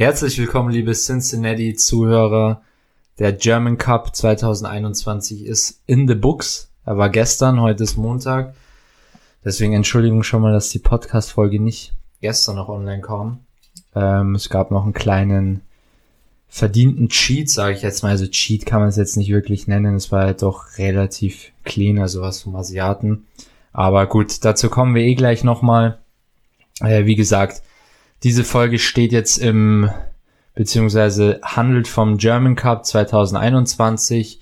Herzlich willkommen, liebe Cincinnati-Zuhörer. Der German Cup 2021 ist in the books. Er war gestern, heute ist Montag. Deswegen Entschuldigung schon mal, dass die Podcast-Folge nicht gestern noch online kam. Ähm, es gab noch einen kleinen verdienten Cheat, sage ich jetzt mal. Also Cheat kann man es jetzt nicht wirklich nennen. Es war halt doch relativ clean, also was vom Asiaten. Aber gut, dazu kommen wir eh gleich nochmal. Äh, wie gesagt, diese Folge steht jetzt im, beziehungsweise handelt vom German Cup 2021.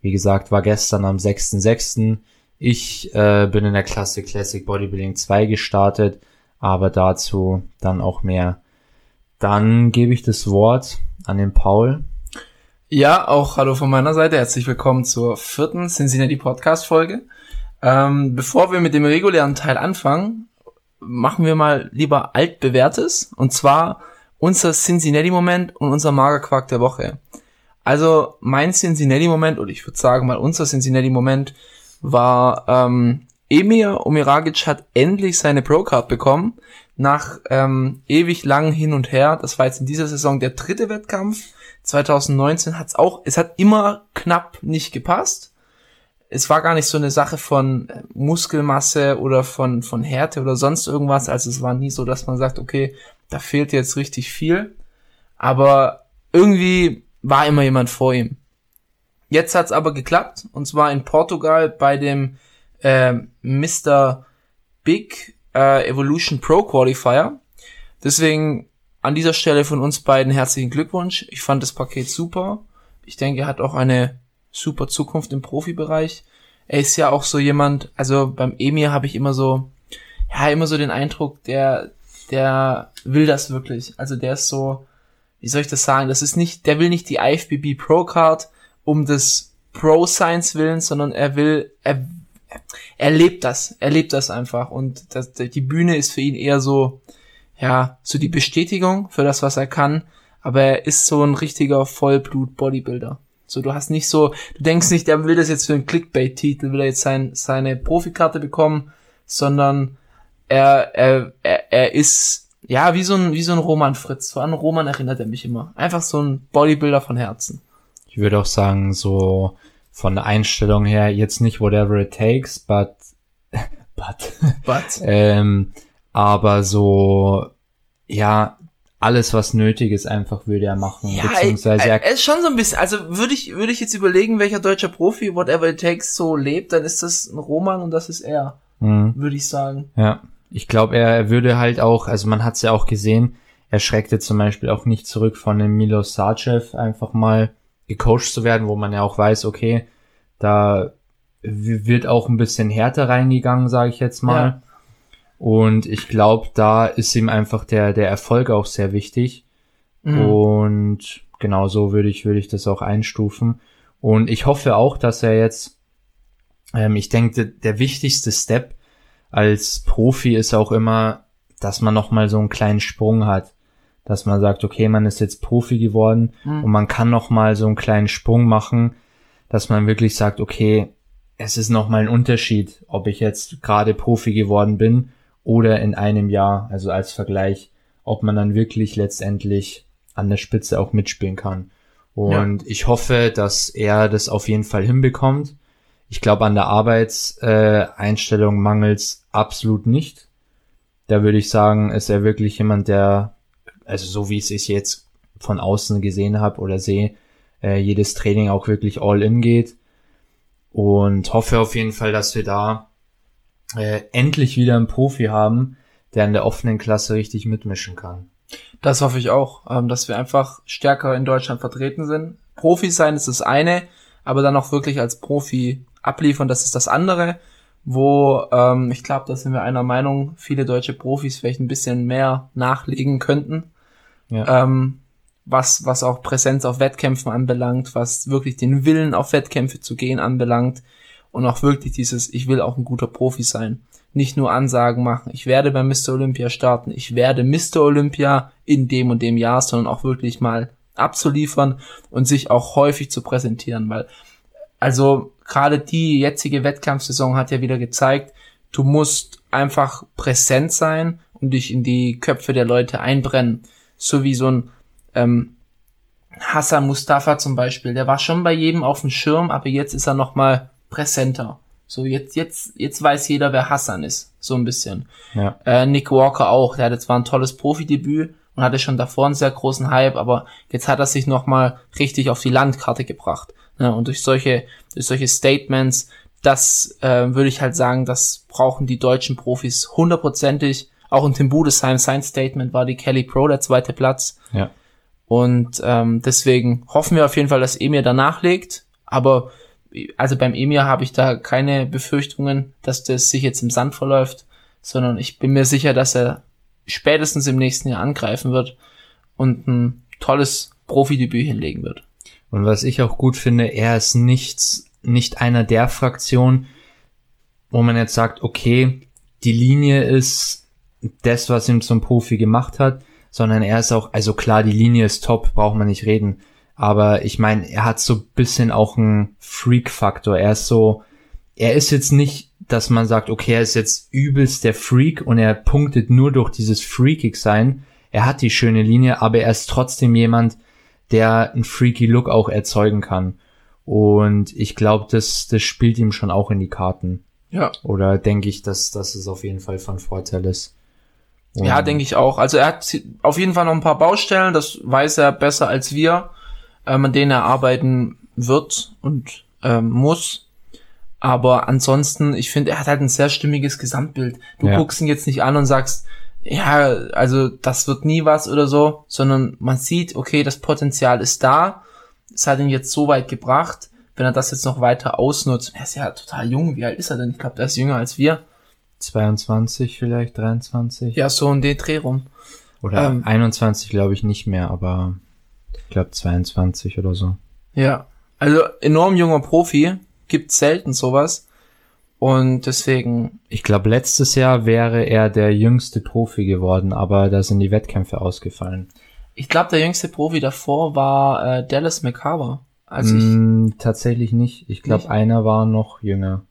Wie gesagt, war gestern am 6.6. Ich äh, bin in der Klasse Classic Bodybuilding 2 gestartet, aber dazu dann auch mehr. Dann gebe ich das Wort an den Paul. Ja, auch hallo von meiner Seite. Herzlich willkommen zur vierten Cincinnati Podcast Folge. Ähm, bevor wir mit dem regulären Teil anfangen, machen wir mal lieber altbewährtes und zwar unser Cincinnati-Moment und unser Magerquark der Woche. Also mein Cincinnati-Moment, oder ich würde sagen mal unser Cincinnati-Moment, war ähm, Emir Omiragic hat endlich seine Pro-Card bekommen, nach ähm, ewig lang hin und her. Das war jetzt in dieser Saison der dritte Wettkampf. 2019 hat es auch, es hat immer knapp nicht gepasst es war gar nicht so eine Sache von äh, Muskelmasse oder von, von Härte oder sonst irgendwas. Also es war nie so, dass man sagt, okay, da fehlt jetzt richtig viel. Aber irgendwie war immer jemand vor ihm. Jetzt hat's aber geklappt. Und zwar in Portugal bei dem äh, Mr. Big äh, Evolution Pro Qualifier. Deswegen an dieser Stelle von uns beiden herzlichen Glückwunsch. Ich fand das Paket super. Ich denke, er hat auch eine super Zukunft im Profibereich. Er ist ja auch so jemand, also beim Emir habe ich immer so, ja, immer so den Eindruck, der, der will das wirklich. Also der ist so, wie soll ich das sagen? Das ist nicht, der will nicht die IFBB Pro Card um des Pro Science willen, sondern er will, er, er lebt das, er lebt das einfach und das, die Bühne ist für ihn eher so, ja, so die Bestätigung für das, was er kann, aber er ist so ein richtiger Vollblut Bodybuilder. So, du hast nicht so, du denkst nicht, der will das jetzt für einen Clickbait-Titel, will er jetzt sein, seine Profikarte bekommen, sondern er, er, er, er ist, ja, wie so ein, wie so ein Roman Fritz. So an Roman erinnert er mich immer. Einfach so ein Bodybuilder von Herzen. Ich würde auch sagen, so von der Einstellung her, jetzt nicht whatever it takes, but, but, but. ähm, aber so, ja, alles, was nötig ist, einfach würde er machen. Ja, beziehungsweise er, er ist schon so ein bisschen, also würde ich, würde ich jetzt überlegen, welcher deutscher Profi, whatever it takes, so lebt, dann ist das ein Roman und das ist er. Mhm. Würde ich sagen. Ja. Ich glaube, er, er würde halt auch, also man hat es ja auch gesehen, er schreckte zum Beispiel auch nicht zurück von dem Milo Sarcev einfach mal gecoacht zu werden, wo man ja auch weiß, okay, da wird auch ein bisschen härter reingegangen, sage ich jetzt mal. Ja. Und ich glaube, da ist ihm einfach der, der Erfolg auch sehr wichtig. Mhm. Und genau so würde ich, würde ich das auch einstufen. Und ich hoffe auch, dass er jetzt, ähm, ich denke, der wichtigste Step als Profi ist auch immer, dass man nochmal so einen kleinen Sprung hat. Dass man sagt, okay, man ist jetzt Profi geworden mhm. und man kann nochmal so einen kleinen Sprung machen, dass man wirklich sagt, okay, es ist nochmal ein Unterschied, ob ich jetzt gerade Profi geworden bin oder in einem Jahr, also als Vergleich, ob man dann wirklich letztendlich an der Spitze auch mitspielen kann. Und ja. ich hoffe, dass er das auf jeden Fall hinbekommt. Ich glaube, an der Arbeitseinstellung äh, mangels absolut nicht. Da würde ich sagen, ist er wirklich jemand, der, also so wie ich es jetzt von außen gesehen habe oder sehe, äh, jedes Training auch wirklich all in geht. Und hoffe auf jeden Fall, dass wir da äh, endlich wieder einen Profi haben, der in der offenen Klasse richtig mitmischen kann. Das hoffe ich auch, ähm, dass wir einfach stärker in Deutschland vertreten sind. Profi sein ist das eine, aber dann auch wirklich als Profi abliefern, das ist das andere, wo ähm, ich glaube, da sind wir einer Meinung, viele deutsche Profis vielleicht ein bisschen mehr nachlegen könnten. Ja. Ähm, was, was auch Präsenz auf Wettkämpfen anbelangt, was wirklich den Willen auf Wettkämpfe zu gehen anbelangt und auch wirklich dieses, ich will auch ein guter Profi sein. Nicht nur Ansagen machen, ich werde bei Mr. Olympia starten, ich werde Mr. Olympia in dem und dem Jahr, sondern auch wirklich mal abzuliefern und sich auch häufig zu präsentieren, weil also gerade die jetzige Wettkampfsaison hat ja wieder gezeigt, du musst einfach präsent sein und dich in die Köpfe der Leute einbrennen. So wie so ein ähm, Hassan Mustafa zum Beispiel, der war schon bei jedem auf dem Schirm, aber jetzt ist er noch mal präsenter. So, jetzt, jetzt, jetzt weiß jeder, wer Hassan ist. So ein bisschen. Ja. Äh, Nick Walker auch, der hatte zwar ein tolles Profidebüt und hatte schon davor einen sehr großen Hype, aber jetzt hat er sich nochmal richtig auf die Landkarte gebracht. Ne? Und durch solche, durch solche Statements, das äh, würde ich halt sagen, das brauchen die deutschen Profis hundertprozentig. Auch in Tim Budesheim, sein Statement war die Kelly Pro der zweite Platz. Ja. Und ähm, deswegen hoffen wir auf jeden Fall, dass Emir danach legt. Aber also beim Emir habe ich da keine Befürchtungen, dass das sich jetzt im Sand verläuft, sondern ich bin mir sicher, dass er spätestens im nächsten Jahr angreifen wird und ein tolles Profidebüt hinlegen wird. Und was ich auch gut finde, er ist nichts, nicht einer der Fraktionen, wo man jetzt sagt, okay, die Linie ist das, was ihn zum Profi gemacht hat, sondern er ist auch, also klar, die Linie ist top, braucht man nicht reden. Aber ich meine, er hat so bisschen auch einen Freak-Faktor. Er ist so, er ist jetzt nicht, dass man sagt, okay, er ist jetzt übelst der Freak und er punktet nur durch dieses Freakig sein. Er hat die schöne Linie, aber er ist trotzdem jemand, der einen freaky Look auch erzeugen kann. Und ich glaube, das, das spielt ihm schon auch in die Karten. Ja. Oder denke ich, dass, dass es auf jeden Fall von Vorteil ist. Und Ja, denke ich auch. Also er hat auf jeden Fall noch ein paar Baustellen, das weiß er besser als wir, ähm, an denen er arbeiten wird und ähm, muss. Aber ansonsten, ich finde, er hat halt ein sehr stimmiges Gesamtbild. Du Ja. guckst ihn jetzt nicht an und sagst, ja, also das wird nie was oder so, sondern man sieht, okay, das Potenzial ist da. Es hat ihn jetzt so weit gebracht. Wenn er das jetzt noch weiter ausnutzt, er ist ja total jung. Wie alt ist er denn? Ich glaube, der ist jünger als wir. 22 vielleicht, 23. Ja, so in den Dreh rum. Oder ähm, 21 glaube ich nicht mehr, aber ich glaube 22 oder so. Ja, also enorm junger Profi, gibt selten sowas. Und deswegen, Ich glaube, letztes Jahr wäre er der jüngste Profi geworden, aber da sind die Wettkämpfe ausgefallen. ich glaube, der jüngste Profi davor war äh, Dallas McCarver. Als ich, Mm, tatsächlich nicht. Ich glaube, einer war noch jünger.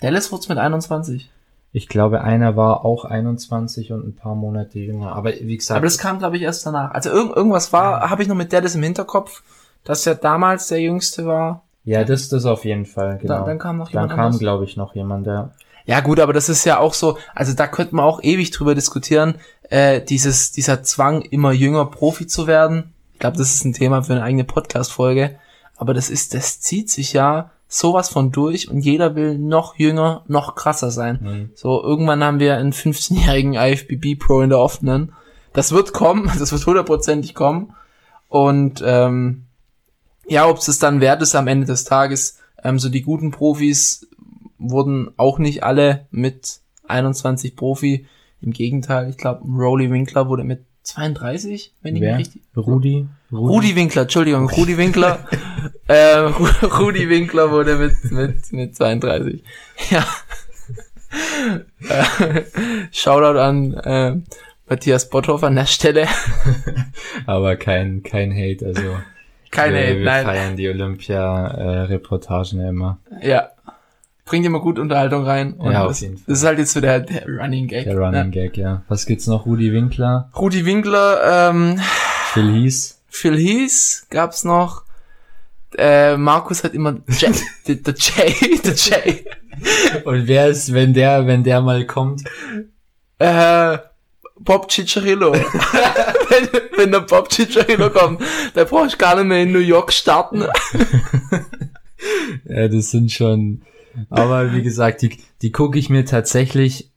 Dallas wurde mit 21. Ich glaube, einer war auch 21 und ein paar Monate jünger. Aber wie gesagt, Aber das kam, glaube ich, erst danach. Also irgend, irgendwas war, habe ich noch mit Dallas im Hinterkopf, dass er damals der jüngste war. ja, das, das auf jeden Fall, genau. Dann, dann kam noch Dann jemand kam, anderes. glaube ich, noch jemand, der. Ja gut, aber das ist ja auch so, also da könnte man auch ewig drüber diskutieren, äh, dieses, dieser Zwang, immer jünger Profi zu werden. Ich glaube, das ist ein Thema für eine eigene Podcast-Folge. Aber das ist, das zieht sich ja sowas von durch und jeder will noch jünger, noch krasser sein. Mhm. So, irgendwann haben wir einen 15-jährigen IFBB Pro in der offenen. Das wird kommen, das wird hundertprozentig kommen. Und ähm, ja, ob es dann wert ist am Ende des Tages, ähm, so die guten Profis wurden auch nicht alle mit 21 Profi. Im Gegenteil, ich glaube, Rolly Winkler wurde mit 32, wenn ich Wer? mich richtig. Rudi? Rudi Winkler, Entschuldigung, Rudi Winkler. äh, Ru- Rudi Winkler wurde mit, mit, mit 32. Ja. Äh, Shoutout an äh, Matthias Botthoff an der Stelle. Aber kein, kein Hate, also. Keine, wir, wir nein. feiern die Olympia-Reportagen ja immer. Ja. Bringt immer gut Unterhaltung rein. Und Ja, auf das, jeden Fall. das ist halt jetzt so der, der Running Gag. Der Running ne? Gag, ja. Was gibt's noch? Rudi Winkler, Rudi Winkler, ähm, Phil Heath. Phil Heath gab's noch. Äh, Markus hat immer J, der, der J, der J. Und wer ist, wenn der, wenn der mal kommt? Äh, Bob Cicciarillo. wenn, wenn der Bob Cicciarillo kommt, da brauch ich gar nicht mehr in New York starten. Ja, das sind schon, aber wie gesagt, die, die gucke ich mir tatsächlich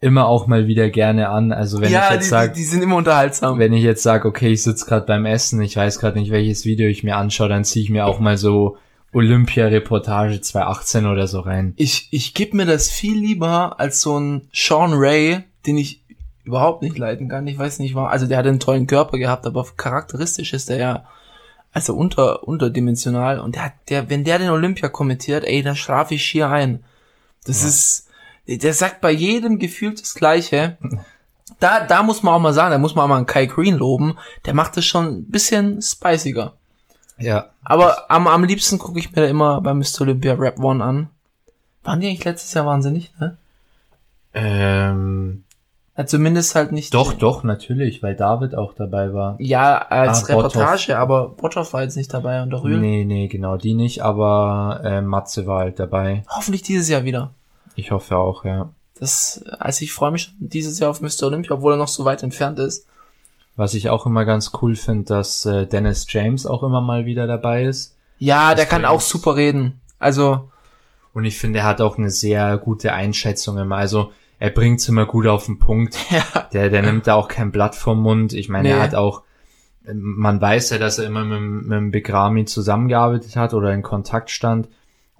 immer auch mal wieder gerne an. Also wenn ja, ich jetzt sage, die, die sind immer unterhaltsam. wenn ich jetzt sage, okay, ich sitze gerade beim Essen, ich weiß gerade nicht, welches Video ich mir anschaue, dann ziehe ich mir auch mal so Olympia-Reportage 2018 oder so rein. Ich, ich geb mir das viel lieber als so ein Sean Ray, den ich überhaupt nicht leiten kann. Ich weiß nicht, warum. Also der hat einen tollen Körper gehabt, aber charakteristisch ist der ja also unter unterdimensional und der hat der wenn der den Olympia kommentiert, ey, da schlafe ich schier ein. Das Ja. ist der sagt bei jedem gefühlt das gleiche. Da da muss man auch mal sagen, da muss man auch mal einen Kai Green loben, der macht das schon ein bisschen spiciger. Ja. Aber am, am liebsten gucke ich mir da immer bei Mr. Olympia Rap One an. Waren die eigentlich letztes Jahr wahnsinnig, ne? Ähm, Ja, zumindest halt nicht. Doch, doch, natürlich, weil David auch dabei war. Ja, als Ah, Reportage, Bothoff. aber Bothoff war jetzt nicht dabei und der Rühl. Nee, nee, genau, die nicht, aber äh, Matze war halt dabei. Hoffentlich dieses Jahr wieder. Ich hoffe auch, ja. Das, also ich freue mich schon dieses Jahr auf Mr. Olympia, obwohl er noch so weit entfernt ist. Was ich auch immer ganz cool finde, dass äh, Dennis James auch immer mal wieder dabei ist. Ja, der kann auch super reden. Also, Und ich finde, er hat auch eine sehr gute Einschätzung immer. Also er bringt's immer gut auf den Punkt. ja. Der, der nimmt da auch kein Blatt vom Mund. Ich meine, Nee. er hat auch, man weiß ja, dass er immer mit, mit dem Begrami zusammengearbeitet hat oder in Kontakt stand.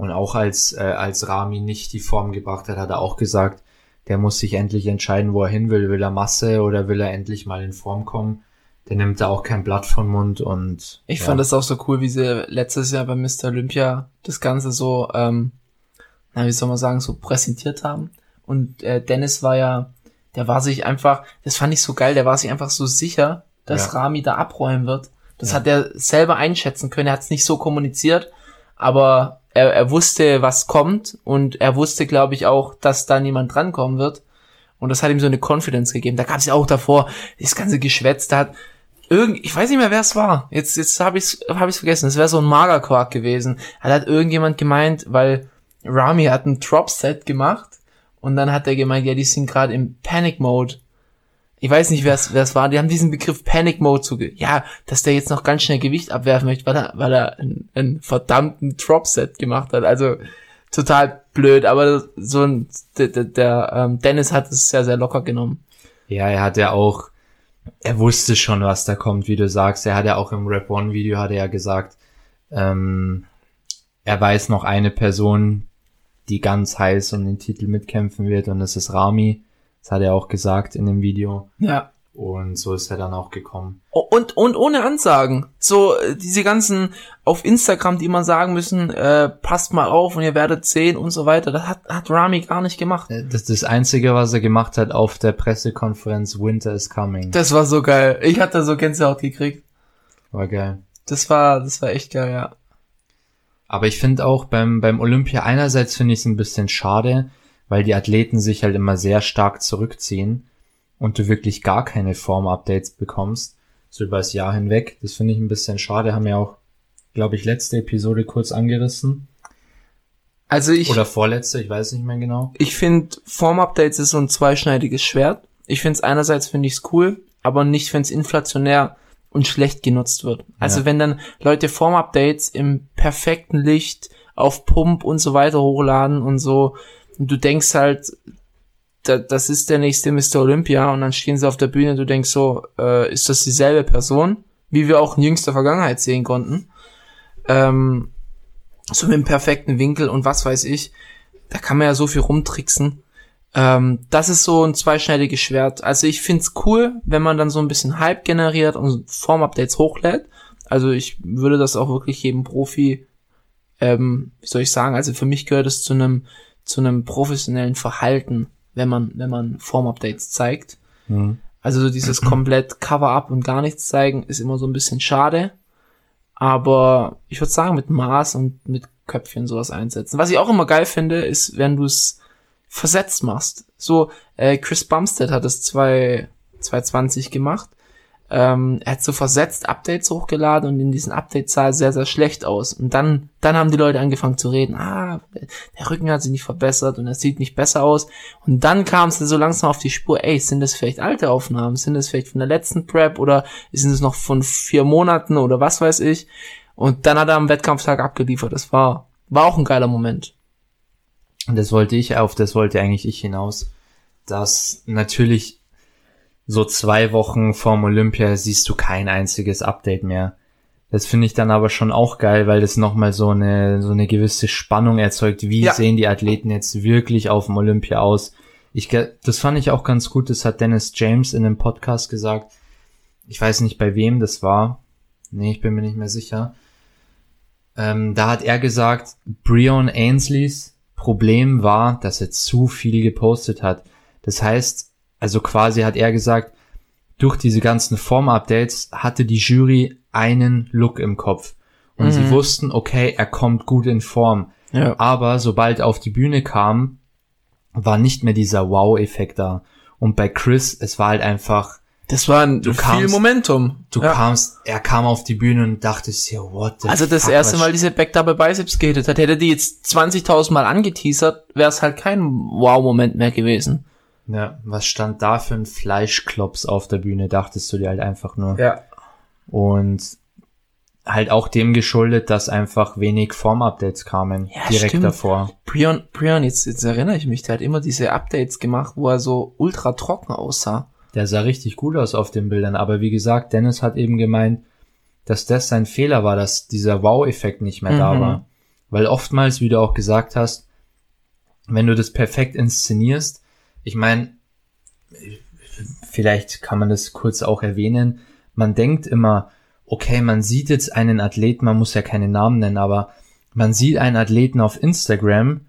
Und auch als, äh, als Rami nicht die Form gebracht hat, hat er auch gesagt, der muss sich endlich entscheiden, wo er hin will. Will er Masse oder will er endlich mal in Form kommen? Der nimmt da auch kein Blatt vom Mund und Ich ja. fand das auch so cool, wie sie letztes Jahr bei Mr. Olympia das Ganze so, ähm, na, wie soll man sagen, so präsentiert haben. Und äh, Dennis war ja, der war sich einfach, das fand ich so geil, der war sich einfach so sicher, dass Ja. Rami da abräumen wird. Das Ja. hat er selber einschätzen können, er hat es nicht so kommuniziert, aber er, er wusste, was kommt und er wusste, glaube ich, auch, dass da niemand drankommen wird. Und das hat ihm so eine Confidence gegeben. Da gab es ja auch davor das ganze Geschwätz, da hat irgend, ich weiß nicht mehr, wer es war. Jetzt, jetzt habe ich es hab ich's vergessen. Es wäre so ein Magerquark gewesen. Da hat irgendjemand gemeint, weil Rami hat ein Drop-Set gemacht und dann hat er gemeint, ja, die sind gerade im Panic-Mode. Ich weiß nicht, wer es war. Die haben diesen Begriff Panic-Mode zuge... Ja, dass der jetzt noch ganz schnell Gewicht abwerfen möchte, weil er, weil er einen, einen verdammten Drop-Set gemacht hat. Also total blöd, aber so ein, der, der, der ähm, Dennis hat es sehr, sehr locker genommen. Ja, er hat ja auch, er wusste schon, was da kommt, wie du sagst. Er hat ja auch im Rap One Video hat er ja gesagt, ähm, er weiß noch eine Person, die ganz heiß um den Titel mitkämpfen wird und das ist Rami. Das hat er auch gesagt in dem Video. Ja. Und so ist er dann auch gekommen. Und, und ohne Ansagen. So, äh, diese ganzen auf Instagram, die immer sagen müssen, äh, passt mal auf und ihr werdet sehen und so weiter. Das hat, hat Rami gar nicht gemacht. Äh, Das ist das Einzige, was er gemacht hat auf der Pressekonferenz Winter is Coming. Das war so geil. Ich hatte so Gänsehaut gekriegt. War geil. Das war, das war echt geil, ja. Aber ich finde auch beim, beim Olympia einerseits finde ich es ein bisschen schade, weil die Athleten sich halt immer sehr stark zurückziehen und du wirklich gar keine Form-Updates bekommst, so über das Jahr hinweg. Das finde ich ein bisschen schade, haben wir auch, glaube ich, letzte Episode kurz angerissen. Also ich, Oder vorletzte, ich weiß nicht mehr genau. ich finde, Form-Updates ist so ein zweischneidiges Schwert. Ich finde es einerseits finde ich es cool, aber nicht, wenn es inflationär und schlecht genutzt wird. Also Ja. wenn dann Leute Form-Updates im perfekten Licht auf Pump und so weiter hochladen und so, und du denkst halt, da, das ist der nächste Mr. Olympia und dann stehen sie auf der Bühne und du denkst so, äh, ist das dieselbe Person, wie wir auch in jüngster Vergangenheit sehen konnten. Ähm, so mit dem perfekten Winkel und was weiß ich. Da kann man ja so viel rumtricksen. Ähm, das ist so ein zweischneidiges Schwert. Also ich find's cool, wenn man dann so ein bisschen Hype generiert und Form-Updates hochlädt. Also ich würde das auch wirklich jedem Profi, ähm, wie soll ich sagen, also für mich gehört es zu einem zu einem professionellen Verhalten, wenn man wenn man Form-Updates zeigt. Mhm. Also so dieses komplett Cover-up und gar nichts zeigen ist immer so ein bisschen schade. Aber ich würde sagen, mit Maß und mit Köpfchen sowas einsetzen. Was ich auch immer geil finde, ist, wenn du es versetzt machst. So, äh, Chris Bumstead hat es 2 2020 gemacht. Ähm, er hat so versetzt Updates hochgeladen und in diesen Updates sah er sehr, sehr schlecht aus. Und dann, dann haben die Leute angefangen zu reden, ah, der Rücken hat sich nicht verbessert und er sieht nicht besser aus. Und dann kam es so langsam auf die Spur, ey, sind das vielleicht alte Aufnahmen? Sind das vielleicht von der letzten Prep oder sind es noch von vier Monaten oder was weiß ich? Und dann hat er am Wettkampftag abgeliefert. Das war, war auch ein geiler Moment. Und das wollte ich, auf das wollte eigentlich ich hinaus, dass natürlich so zwei Wochen vorm Olympia siehst du kein einziges Update mehr. Das finde ich dann aber schon auch geil, weil das nochmal so eine, so eine gewisse Spannung erzeugt. Wie Ja. sehen die Athleten jetzt wirklich auf dem Olympia aus? Ich, das fand ich auch ganz gut. Das hat Dennis James in einem Podcast gesagt. Ich weiß nicht, bei wem das war. Nee, ich bin mir nicht mehr sicher. Ähm, da hat er gesagt, Breon Ainsleys Problem war, dass er zu viel gepostet hat. Das heißt, also quasi hat er gesagt, durch diese ganzen Form-Updates hatte die Jury einen Look im Kopf. Und Mhm. sie wussten, okay, er kommt gut in Form. Ja. Aber sobald er auf die Bühne kam, war nicht mehr dieser Wow-Effekt da. Und bei Chris, es war halt einfach, Das war ein Du viel kamst- Momentum. du Ja. kamst, er kam auf die Bühne und dachtest dir, what the Also das fuck, erste Mal diese Back Double Biceps gehittet hat, hätte die jetzt 20.000 Mal angeteasert, wäre es halt kein Wow-Moment mehr gewesen. Ja, was stand da für ein Fleischklops auf der Bühne, dachtest du dir halt einfach nur. Ja. Und halt auch dem geschuldet, dass einfach wenig Form-Updates kamen, Ja, direkt stimmt. davor. Prion, Prion, jetzt, jetzt erinnere ich mich, der hat immer diese Updates gemacht, wo er so ultra trocken aussah. Der sah richtig gut aus auf den Bildern, aber wie gesagt, Dennis hat eben gemeint, dass das sein Fehler war, dass dieser Wow-Effekt nicht mehr da Mhm. war. Weil oftmals, wie du auch gesagt hast, wenn du das perfekt inszenierst, ich meine, vielleicht kann man das kurz auch erwähnen, man denkt immer, okay, man sieht jetzt einen Athleten, man muss ja keine Namen nennen, aber man sieht einen Athleten auf Instagram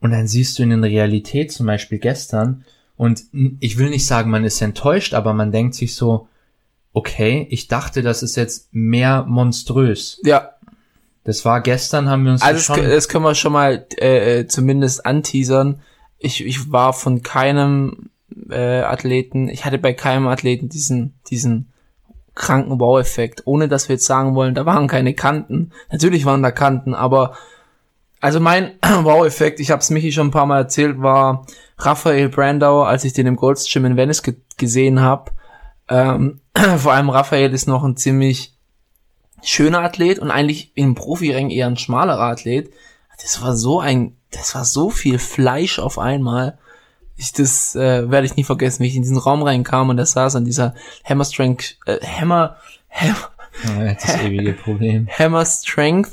und dann siehst du ihn in Realität, zum Beispiel gestern, und ich will nicht sagen, man ist enttäuscht, aber man denkt sich so, okay, ich dachte, das ist jetzt mehr monströs. Ja, Das war gestern, haben wir uns also das das, schon, das können wir schon mal äh, äh, zumindest anteasern. Ich, ich war von keinem äh, Athleten, ich hatte bei keinem Athleten diesen, diesen kranken Wow-Effekt, ohne dass wir jetzt sagen wollen, da waren keine Kanten. Natürlich waren da Kanten, aber also mein Wow-Effekt, ich habe es Michi schon ein paar Mal erzählt, war Raphael Brandau, als ich den im Gold's Gym in Venice ge gesehen habe. Ähm, vor allem Raphael ist noch ein ziemlich schöner Athlet und eigentlich im Profiring eher ein schmalerer Athlet. Das war so ein, das war so viel Fleisch auf einmal. Ich, das äh, werde ich nie vergessen, wie ich in diesen Raum reinkam und der saß an dieser Hammer Strength, äh, Hammer, Hammer, Ja, das ewige Problem. Hammer Strength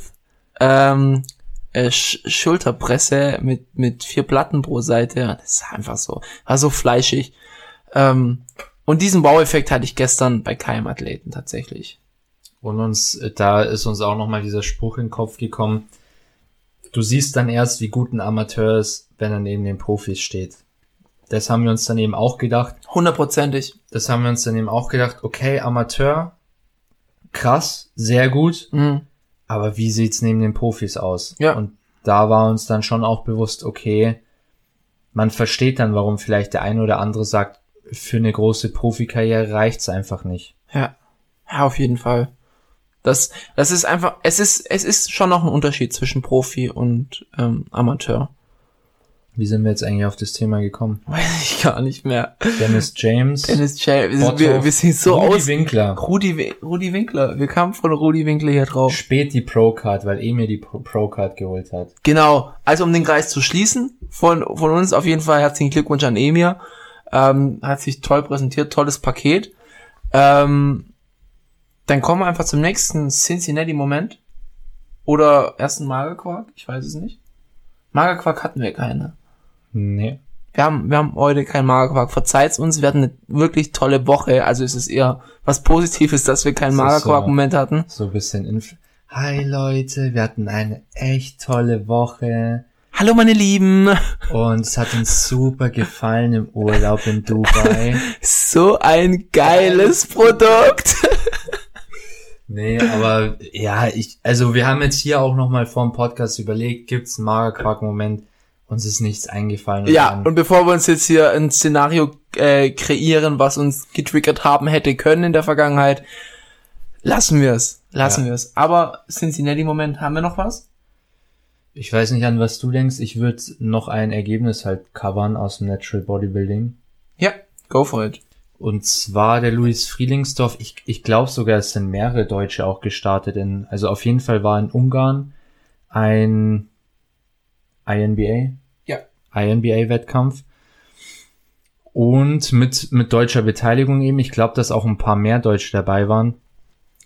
ähm, äh, Sch Schulterpresse mit mit vier Platten pro Seite. Das ist einfach so, war so fleischig. Ähm, und diesen Baueffekt hatte ich gestern bei keinem Athleten tatsächlich. Und uns, äh, da ist uns auch nochmal dieser Spruch in den Kopf gekommen. Du siehst dann erst, wie gut ein Amateur ist, wenn er neben den Profis steht. Das haben wir uns dann eben auch gedacht. Hundertprozentig. Das haben wir uns dann eben auch gedacht. Okay, Amateur, krass, sehr gut. Mhm. Aber wie sieht's neben den Profis aus? Ja. Und da war uns dann schon auch bewusst, okay, man versteht dann, warum vielleicht der eine oder andere sagt, für eine große Profikarriere reicht's einfach nicht. Ja. Ja, auf jeden Fall. Das, das ist einfach, es ist, es ist schon noch ein Unterschied zwischen Profi und ähm, Amateur. Wie sind wir jetzt eigentlich auf das Thema gekommen? Weiß ich gar nicht mehr. Dennis James, Dennis Jay, wir, wir, wir sind so Rudi aus. Winkler. Rudi, Rudi Winkler. Wir kamen von Rudi Winkler hier drauf. Spät die Pro-Card, weil Emil die Pro- Pro-Card geholt hat. Genau. Also um den Kreis zu schließen, von, von uns auf jeden Fall herzlichen Glückwunsch an Emir. Ähm, hat sich toll präsentiert, tolles Paket. Ähm, dann kommen wir einfach zum nächsten Cincinnati-Moment. Oder ersten Magerquark, ich weiß es nicht. Magerquark hatten wir keine. Nee. Wir haben, wir haben heute keinen Magerquark. Verzeiht's uns, wir hatten eine wirklich tolle Woche. Also ist es eher was Positives, dass wir keinen ist Magerquark-Moment hatten. So ein bisschen Inf Hi Leute, wir hatten eine echt tolle Woche Hallo meine Lieben. und es hat uns super gefallen im Urlaub in Dubai. So ein geiles Produkt. Nee, aber ja, ich, also wir haben jetzt hier auch nochmal vor dem Podcast überlegt, gibt's einen Magerquark-Moment? Uns ist nichts eingefallen. Und Ja, dann- und bevor wir uns jetzt hier ein Szenario äh, kreieren, was uns getriggert haben hätte können in der Vergangenheit, lassen wir es. Lassen Ja. wir es. Aber Cincinnati-Moment, haben wir noch was? ich weiß nicht, an was du denkst. Ich würde noch ein Ergebnis halt covern aus dem Natural Bodybuilding. Ja, go for it. Und zwar der Luis Frielingsdorf. Ich, ich glaube sogar, es sind mehrere Deutsche auch gestartet in, also auf jeden Fall war in Ungarn ein INBA. Ja. INBA-Wettkampf. Und mit, mit deutscher Beteiligung eben. Ich glaube, dass auch ein paar mehr Deutsche dabei waren.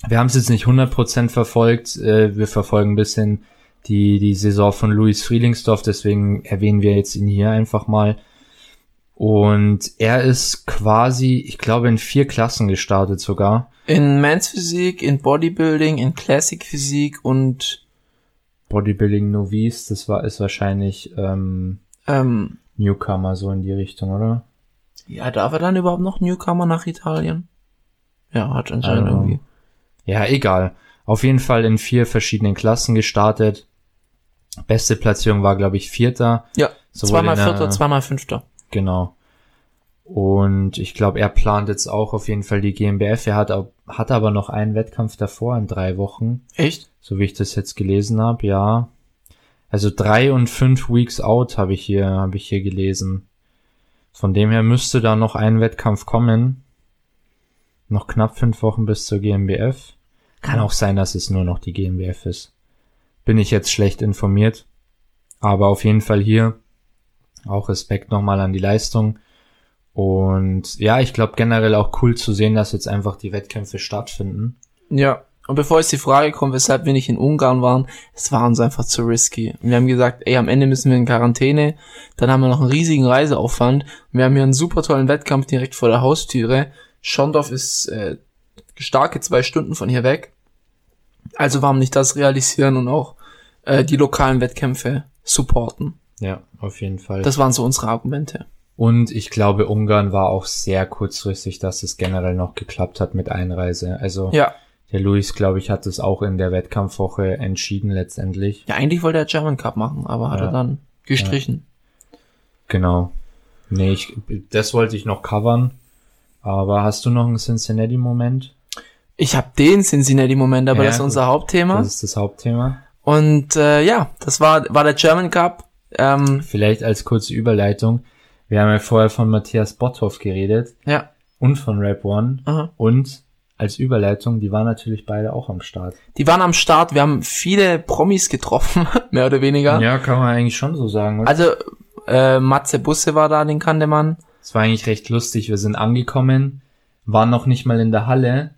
Wir haben es jetzt nicht 100% verfolgt. Äh, wir verfolgen ein bisschen die, die Saison von Luis Frielingsdorf. Deswegen erwähnen wir jetzt ihn hier einfach mal. Und er ist quasi, ich glaube, in vier Klassen gestartet sogar. In Men's Physik, in Bodybuilding, in Classic Physik und Bodybuilding Novice, das war, ist wahrscheinlich ähm, ähm, Newcomer so in die Richtung, oder? ja, darf er dann überhaupt noch Newcomer nach Italien? Ja, hat anscheinend Also, irgendwie. Ja, egal. Auf jeden Fall in vier verschiedenen Klassen gestartet. Beste Platzierung war, glaube ich, Vierter. Ja, zweimal Vierter, zweimal Fünfter. Genau. Und ich glaube, er plant jetzt auch auf jeden Fall die GmbF. Er hat, hat aber noch einen Wettkampf davor in drei Wochen. Echt? So wie ich das jetzt gelesen habe, ja. Also drei und fünf Weeks out habe ich hier, habe ich hier gelesen. Von dem her müsste da noch ein Wettkampf kommen. Noch knapp fünf Wochen bis zur GmbF. Kann auch sein, dass es nur noch die GmbF ist. Bin ich jetzt schlecht informiert. Aber auf jeden Fall hier auch Respekt nochmal an die Leistung. Und ja, ich glaube generell auch cool zu sehen, dass jetzt einfach die Wettkämpfe stattfinden. Ja. Und bevor jetzt die Frage kommt, weshalb wir nicht in Ungarn waren, es war uns einfach zu risky. Wir haben gesagt, ey, am Ende müssen wir in Quarantäne. Dann haben wir noch einen riesigen Reiseaufwand. Wir haben hier einen super tollen Wettkampf direkt vor der Haustüre. Schondorf ist äh, starke zwei Stunden von hier weg. Also warum nicht das realisieren und auch äh, die lokalen Wettkämpfe supporten? Ja, auf jeden Fall. Das waren so unsere Argumente. Und ich glaube, Ungarn war auch sehr kurzfristig, dass es generell noch geklappt hat mit Einreise. Also Ja. der Luis, glaube ich, hat es auch in der Wettkampfwoche entschieden letztendlich. Ja, eigentlich wollte er German Cup machen, aber hat Ja. er dann gestrichen. Genau. Nee, ich, das wollte ich noch covern. Aber hast du noch einen Cincinnati-Moment? Ich habe den Cincinnati-Moment, aber Ja, das ist unser Hauptthema. Das ist das Hauptthema. Und äh, ja, das war, war der German Cup. Ähm, Vielleicht als kurze Überleitung. Wir haben ja vorher von Matthias Botthoff geredet ja. und von Rap One. Aha. Und als Überleitung, die waren natürlich beide auch am Start. Die waren am Start. Wir haben viele Promis getroffen, mehr oder weniger. Ja, kann man eigentlich schon so sagen. Oder? Also äh, Matze Busse war da, den kannte man. Es war eigentlich recht lustig. Wir sind angekommen, waren noch nicht mal in der Halle.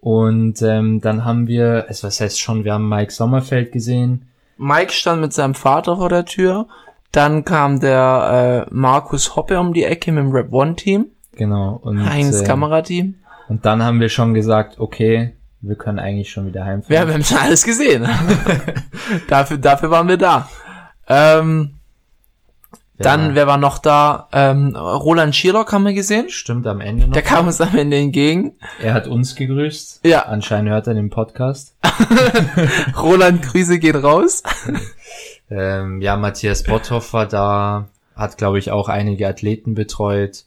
Und ähm, dann haben wir, es was heißt schon, wir haben Mike Sommerfeld gesehen. Mike stand mit seinem Vater vor der Tür. Dann kam der äh, Markus Hoppe um die Ecke mit dem Rap One Team. Genau. Und, Heinz äh, Kamerateam. und dann haben wir schon gesagt, okay, wir können eigentlich schon wieder heimfahren. Ja, wir haben schon alles gesehen. dafür, dafür waren wir da. Ähm, dann, wer war noch da? Ähm, Roland Schierlock haben wir gesehen. Stimmt am Ende noch. Der kam uns am Ende entgegen. Er hat uns gegrüßt. Ja. Anscheinend hört er den Podcast. Roland, Grüße gehen raus. Ähm, ja, Matthias Botthoff war da, hat glaube ich auch einige Athleten betreut.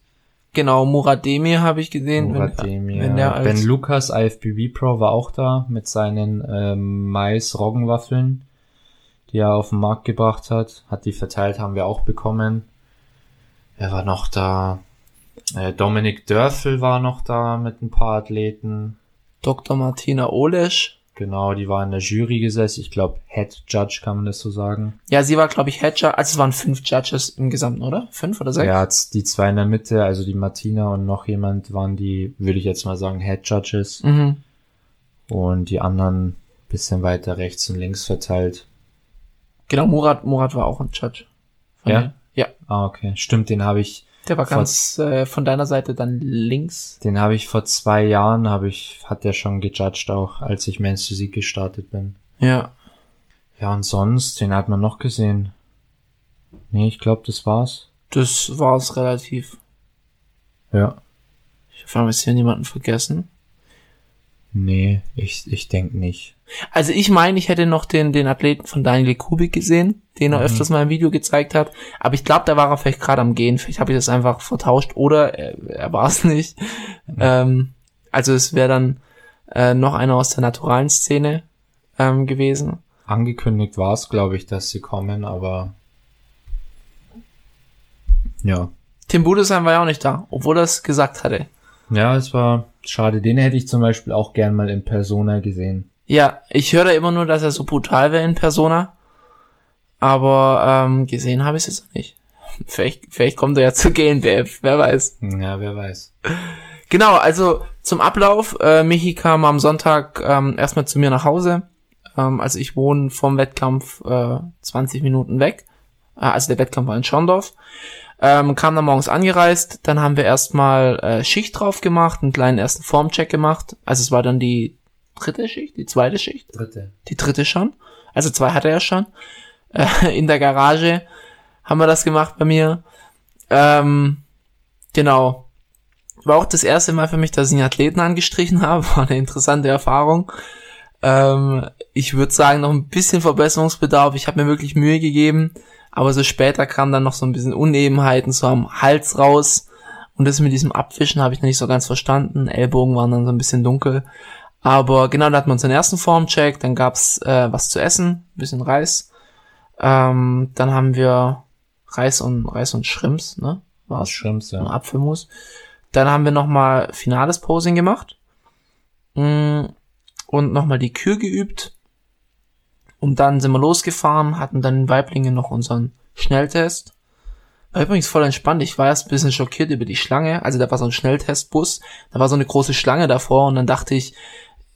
Genau, Murat Demir habe ich gesehen. Murat wenn, Demir. wenn der als, Ben Lukas, IFBB Pro, war auch da mit seinen ähm, Mais-Roggenwaffeln, die er auf den Markt gebracht hat. Hat die verteilt, haben wir auch bekommen. Wer war noch da? Äh, Dominik Dörfel war noch da mit ein paar Athleten. Dr. Martina Olesch. Genau, die war in der Jury gesessen. Ich glaube, Head Judge kann man das so sagen. Ja, sie war, glaube ich, Hedger. Also es waren fünf Judges im Gesamten, oder? Fünf oder sechs? Ja, die zwei in der Mitte, also die Martina und noch jemand waren die, würde ich jetzt mal sagen, Head Judges. Mhm. Und die anderen bisschen weiter rechts und links verteilt. Genau, Murat, Murat war auch ein Judge. Von Ja? mir. Ja, Ah, okay. Stimmt, den habe ich, der war ganz äh, von deiner Seite dann links. den habe ich vor zwei Jahren, habe ich, hat der schon gejudged auch, als ich Men's Physik gestartet bin. Ja. Ja, und sonst, den hat man noch gesehen. Nee, ich glaube, das war's. Das war es relativ. Ja. Ich hoffe, wir haben jetzt hier niemanden vergessen. Nee, ich, ich denk nicht. Also ich meine, ich hätte noch den, den Athleten von Daniel Kubik gesehen, den er Mhm. öfters mal im Video gezeigt hat. Aber ich glaube, da war er vielleicht gerade am Gehen. Vielleicht habe ich das einfach vertauscht oder er, er war es nicht. Ähm, also es wäre dann äh, noch einer aus der naturalen Szene ähm, gewesen. Angekündigt war's, glaube ich, dass sie kommen, aber ja. Tim Budesheim war ja auch nicht da, obwohl er es gesagt hatte. Ja, es war schade. Den hätte ich zum Beispiel auch gern mal in Persona gesehen. Ja, ich höre da immer nur, dass er so brutal wäre in Persona. Aber ähm, gesehen habe ich es jetzt nicht. Vielleicht, vielleicht kommt er ja zur GNBF, wer weiß. Ja, wer weiß. Genau, also zum Ablauf. Äh, Michi kam am Sonntag ähm, erstmal zu mir nach Hause. Ähm, also ich wohne vom Wettkampf äh, 20 Minuten weg. Äh, also der Wettkampf war in Schorndorf. Ähm, kam dann morgens angereist. Dann haben wir erstmal äh, Schicht drauf gemacht, einen kleinen ersten Formcheck gemacht. Also es war dann die dritte Schicht, die zweite Schicht Dritte. die dritte schon. Also zwei hatte er schon. Äh, in der Garage haben wir das gemacht bei mir. Ähm, genau. War auch das erste Mal für mich, dass ich einen Athleten angestrichen habe. War eine interessante Erfahrung. Ähm, ich würde sagen, noch ein bisschen Verbesserungsbedarf. Ich habe mir wirklich Mühe gegeben. Aber so später kam dann noch so ein bisschen Unebenheiten so am Hals raus. Und das mit diesem Abwischen habe ich noch nicht so ganz verstanden. Ellbogen waren dann so ein bisschen dunkel. Aber genau, da hatten wir unseren ersten Formcheck, dann gab's äh, was zu essen, ein bisschen Reis. Ähm, dann haben wir Reis und Reis und Shrimps, ne? Was? Shrimps, ja. Und Apfelmus. Dann haben wir nochmal finales Posing gemacht. Mm, und nochmal die Kür geübt. Und dann sind wir losgefahren, hatten dann in Weiblingen noch unseren Schnelltest. War übrigens voll entspannt. Ich war erst ein bisschen schockiert über die Schlange. Also da war so ein Schnelltestbus. Da war so eine große Schlange davor und dann dachte ich,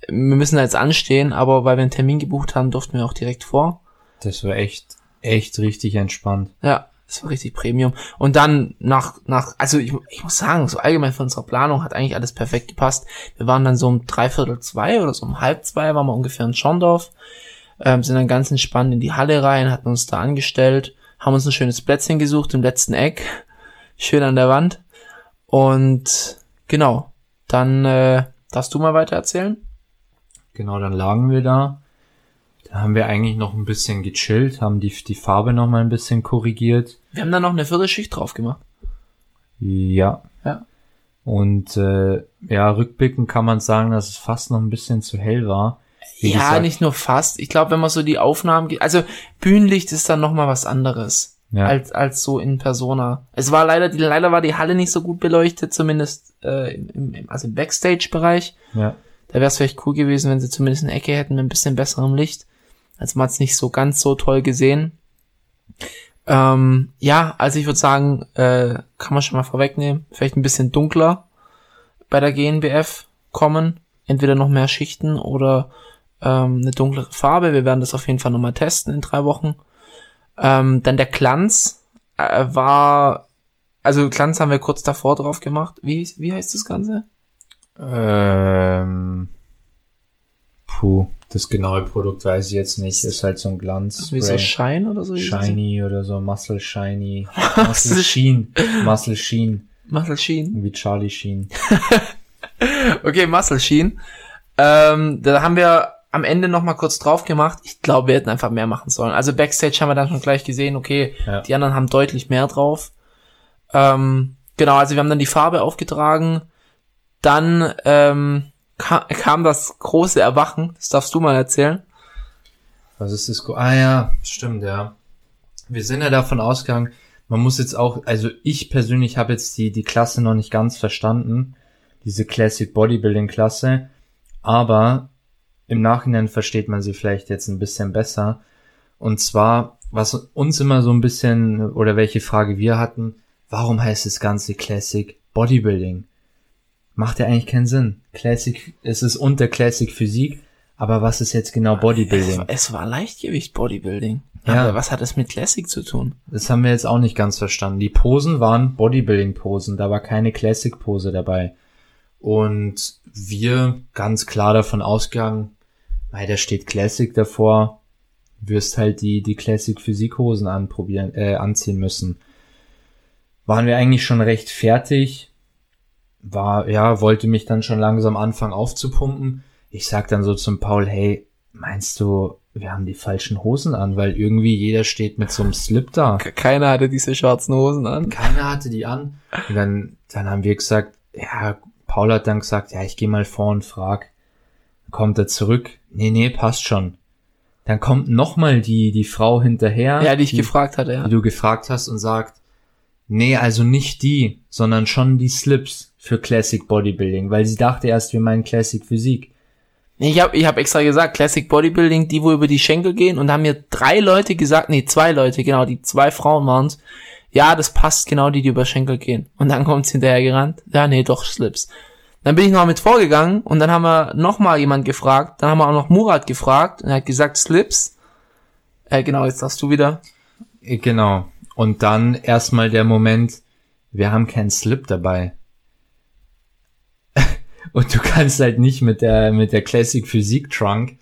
wir müssen da jetzt anstehen, aber weil wir einen Termin gebucht haben, durften wir auch direkt vor. Das war echt, echt richtig entspannt. Ja, das war richtig Premium. Und dann nach, nach, also ich, ich muss sagen, so allgemein von unserer Planung hat eigentlich alles perfekt gepasst. Wir waren dann so um dreiviertel zwei oder so um halb zwei waren wir ungefähr in Schorndorf ähm, sind dann ganz entspannt in die Halle rein, hatten uns da angestellt, haben uns ein schönes Plätzchen gesucht im letzten Eck, schön an der Wand. Und genau, dann äh, darfst du mal weiter erzählen. Genau, dann lagen wir da. Da haben wir eigentlich noch ein bisschen gechillt, haben die, die Farbe noch mal ein bisschen korrigiert. Wir haben da noch eine Viertelschicht drauf gemacht. Ja. Ja. Und äh, ja, rückblickend kann man sagen, dass es fast noch ein bisschen zu hell war. Wie ja, gesagt. nicht nur fast. Ich glaube, wenn man so die Aufnahmen, also Bühnenlicht ist dann noch mal was anderes ja. als als so in Persona. Es war leider, die, leider war die Halle nicht so gut beleuchtet, zumindest äh, im, im, also im Backstage-Bereich. Ja. Da wäre es vielleicht cool gewesen, wenn sie zumindest eine Ecke hätten mit ein bisschen besserem Licht. Also man hat es nicht so ganz so toll gesehen. Ähm, ja, also ich würde sagen, äh, kann man schon mal vorwegnehmen, vielleicht ein bisschen dunkler bei der GNBF kommen. Entweder noch mehr Schichten oder ähm, eine dunklere Farbe. Wir werden das auf jeden Fall nochmal testen in drei Wochen. Ähm, dann der Glanz äh, war, also Glanz haben wir kurz davor drauf gemacht. Wie, wie heißt das Ganze? Ähm, puh, das genaue Produkt weiß ich jetzt nicht. Ist halt so ein Glanz. Wie so Shine oder so? Shiny oder so, Muscle Shiny. Muscle Sheen. Muscle Sheen. Muscle Sheen. Wie Charlie Sheen. okay, Muscle Sheen. Ähm, da haben wir am Ende noch mal kurz drauf gemacht. Ich glaube, wir hätten einfach mehr machen sollen. Also Backstage haben wir dann schon gleich gesehen, okay, ja. die anderen haben deutlich mehr drauf. Ähm, genau, also wir haben dann die Farbe aufgetragen. Dann ähm, kam, kam das große Erwachen. Das darfst du mal erzählen. Was ist das? Ah ja, stimmt, ja. Wir sind ja davon ausgegangen, man muss jetzt auch, also ich persönlich habe jetzt die, die Klasse noch nicht ganz verstanden, diese Classic Bodybuilding Klasse, aber im Nachhinein versteht man sie vielleicht jetzt ein bisschen besser. Und zwar, was uns immer so ein bisschen, oder welche Frage wir hatten, warum heißt das Ganze Classic Bodybuilding? Macht ja eigentlich keinen Sinn. Classic, es ist unter Classic Physik, aber was ist jetzt genau Bodybuilding? Es, es war Leichtgewicht Bodybuilding. Ja. Aber was hat es mit Classic zu tun? Das haben wir jetzt auch nicht ganz verstanden. Die Posen waren Bodybuilding-Posen, da war keine Classic-Pose dabei. Und wir ganz klar davon ausgegangen, weil da steht Classic davor, wirst halt die, die Classic Physikhosen anprobieren, äh, anziehen müssen. Waren wir eigentlich schon recht fertig, war, ja, wollte mich dann schon langsam anfangen aufzupumpen. Ich sag dann so zum Paul, hey, meinst du, wir haben die falschen Hosen an, weil irgendwie jeder steht mit so einem Slip da. Keiner hatte diese schwarzen Hosen an. Keiner hatte die an. Und dann, dann haben wir gesagt, ja, Paul hat dann gesagt, ja, ich gehe mal vor und frag. Kommt er zurück, nee, nee, passt schon. Dann kommt nochmal die, die Frau hinterher. Ja, die ich die, gefragt hatte, ja. Die du gefragt hast und sagt, nee, also nicht die, sondern schon die Slips für Classic Bodybuilding, weil sie dachte erst, wir meinen Classic Physik. Ich habe ich hab extra gesagt, Classic Bodybuilding, die wo über die Schenkel gehen und haben mir drei Leute gesagt, nee, zwei Leute, genau, die zwei Frauen waren's. Ja, das passt genau, die, die über Schenkel gehen. Und dann kommt's hinterher gerannt. Ja, nee, doch Slips. Dann bin ich noch mit vorgegangen und dann haben wir noch mal jemand gefragt. Dann haben wir auch noch Murat gefragt und er hat gesagt Slips. Äh, genau, jetzt sagst du wieder. Äh, genau. Und dann erstmal der Moment, wir haben keinen Slip dabei. Und du kannst halt nicht mit der, mit der Classic Physik Trunk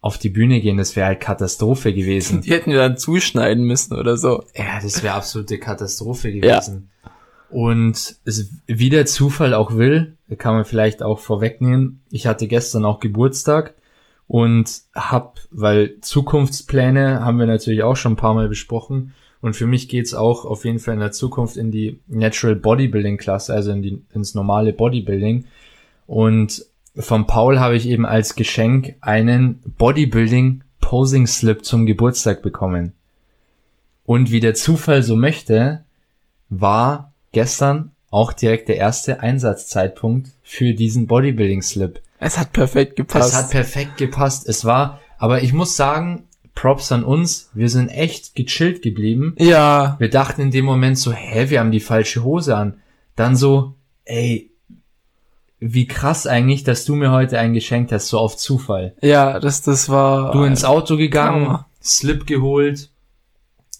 auf die Bühne gehen, das wäre halt Katastrophe gewesen. Die hätten wir dann zuschneiden müssen oder so. Ja, das wäre absolute Katastrophe gewesen. Ja. Und es, wie der Zufall auch will, kann man vielleicht auch vorwegnehmen. Ich hatte gestern auch Geburtstag und hab, weil Zukunftspläne haben wir natürlich auch schon ein paar Mal besprochen Und für mich geht's auch auf jeden Fall in der Zukunft in die Natural Bodybuilding Klasse, also in die, ins normale Bodybuilding. Und von Paul habe ich eben als Geschenk einen Bodybuilding Posing Slip zum Geburtstag bekommen. Und wie der Zufall so möchte, war gestern auch direkt der erste Einsatzzeitpunkt für diesen Bodybuilding Slip. Es hat perfekt gepasst. Es hat perfekt gepasst. Es war, aber ich muss sagen, Props an uns. Wir sind echt gechillt geblieben. ja, Wir dachten in dem Moment so, hä, wir haben die falsche Hose an. Dann so, ey, wie krass eigentlich, dass du mir heute ein geschenkt hast, so auf Zufall. ja, das, das war. Du ins Auto gegangen, Hammer. Slip geholt,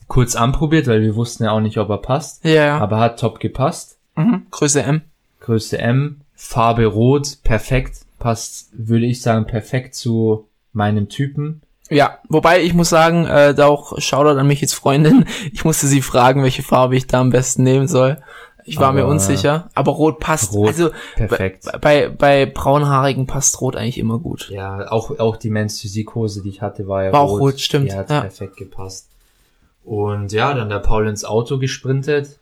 kurz anprobiert, weil wir wussten ja auch nicht, ob er passt. Ja, Aber hat top gepasst. mhm. Größe M. Größe M, Farbe rot, perfekt. Passt, würde ich sagen, perfekt zu meinem Typen. Ja, wobei ich muss sagen, äh, da auch Shoutout an mich jetzt Freundin. Ich musste sie fragen, welche Farbe ich da am besten nehmen soll. Ich war mir Aber- unsicher, aber Rot passt. Rot, also perfekt. bei, bei braunhaarigen passt Rot eigentlich immer gut. Ja, auch, auch die Men's Physik Hose, die ich hatte, war ja War rot. auch rot, stimmt, Die hat ja. perfekt gepasst. Und ja, dann der Paul ins Auto gesprintet.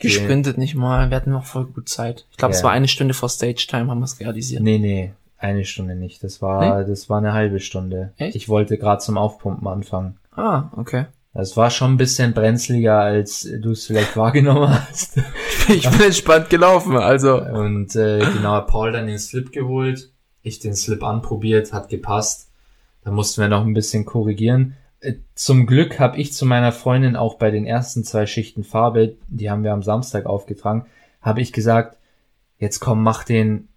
Gesprintet nicht mal, wir hatten noch voll gut Zeit. Ich glaube, es Ja. war eine Stunde vor Stage Time, haben wir es realisiert. Nee, nee, eine Stunde nicht. Das war, das war eine halbe Stunde. Echt? Ich wollte gerade zum Aufpumpen anfangen. Ah, okay. Das war schon ein bisschen brenzliger, als du es vielleicht wahrgenommen hast. Ich bin entspannt gelaufen, also. Und äh, genau, Paul dann den Slip geholt, ich den Slip anprobiert, hat gepasst. Da mussten wir noch ein bisschen korrigieren. Äh, Zum Glück habe ich zu meiner Freundin auch bei den ersten zwei Schichten Farbe, die haben wir am Samstag aufgetragen, habe ich gesagt, jetzt komm, mach den,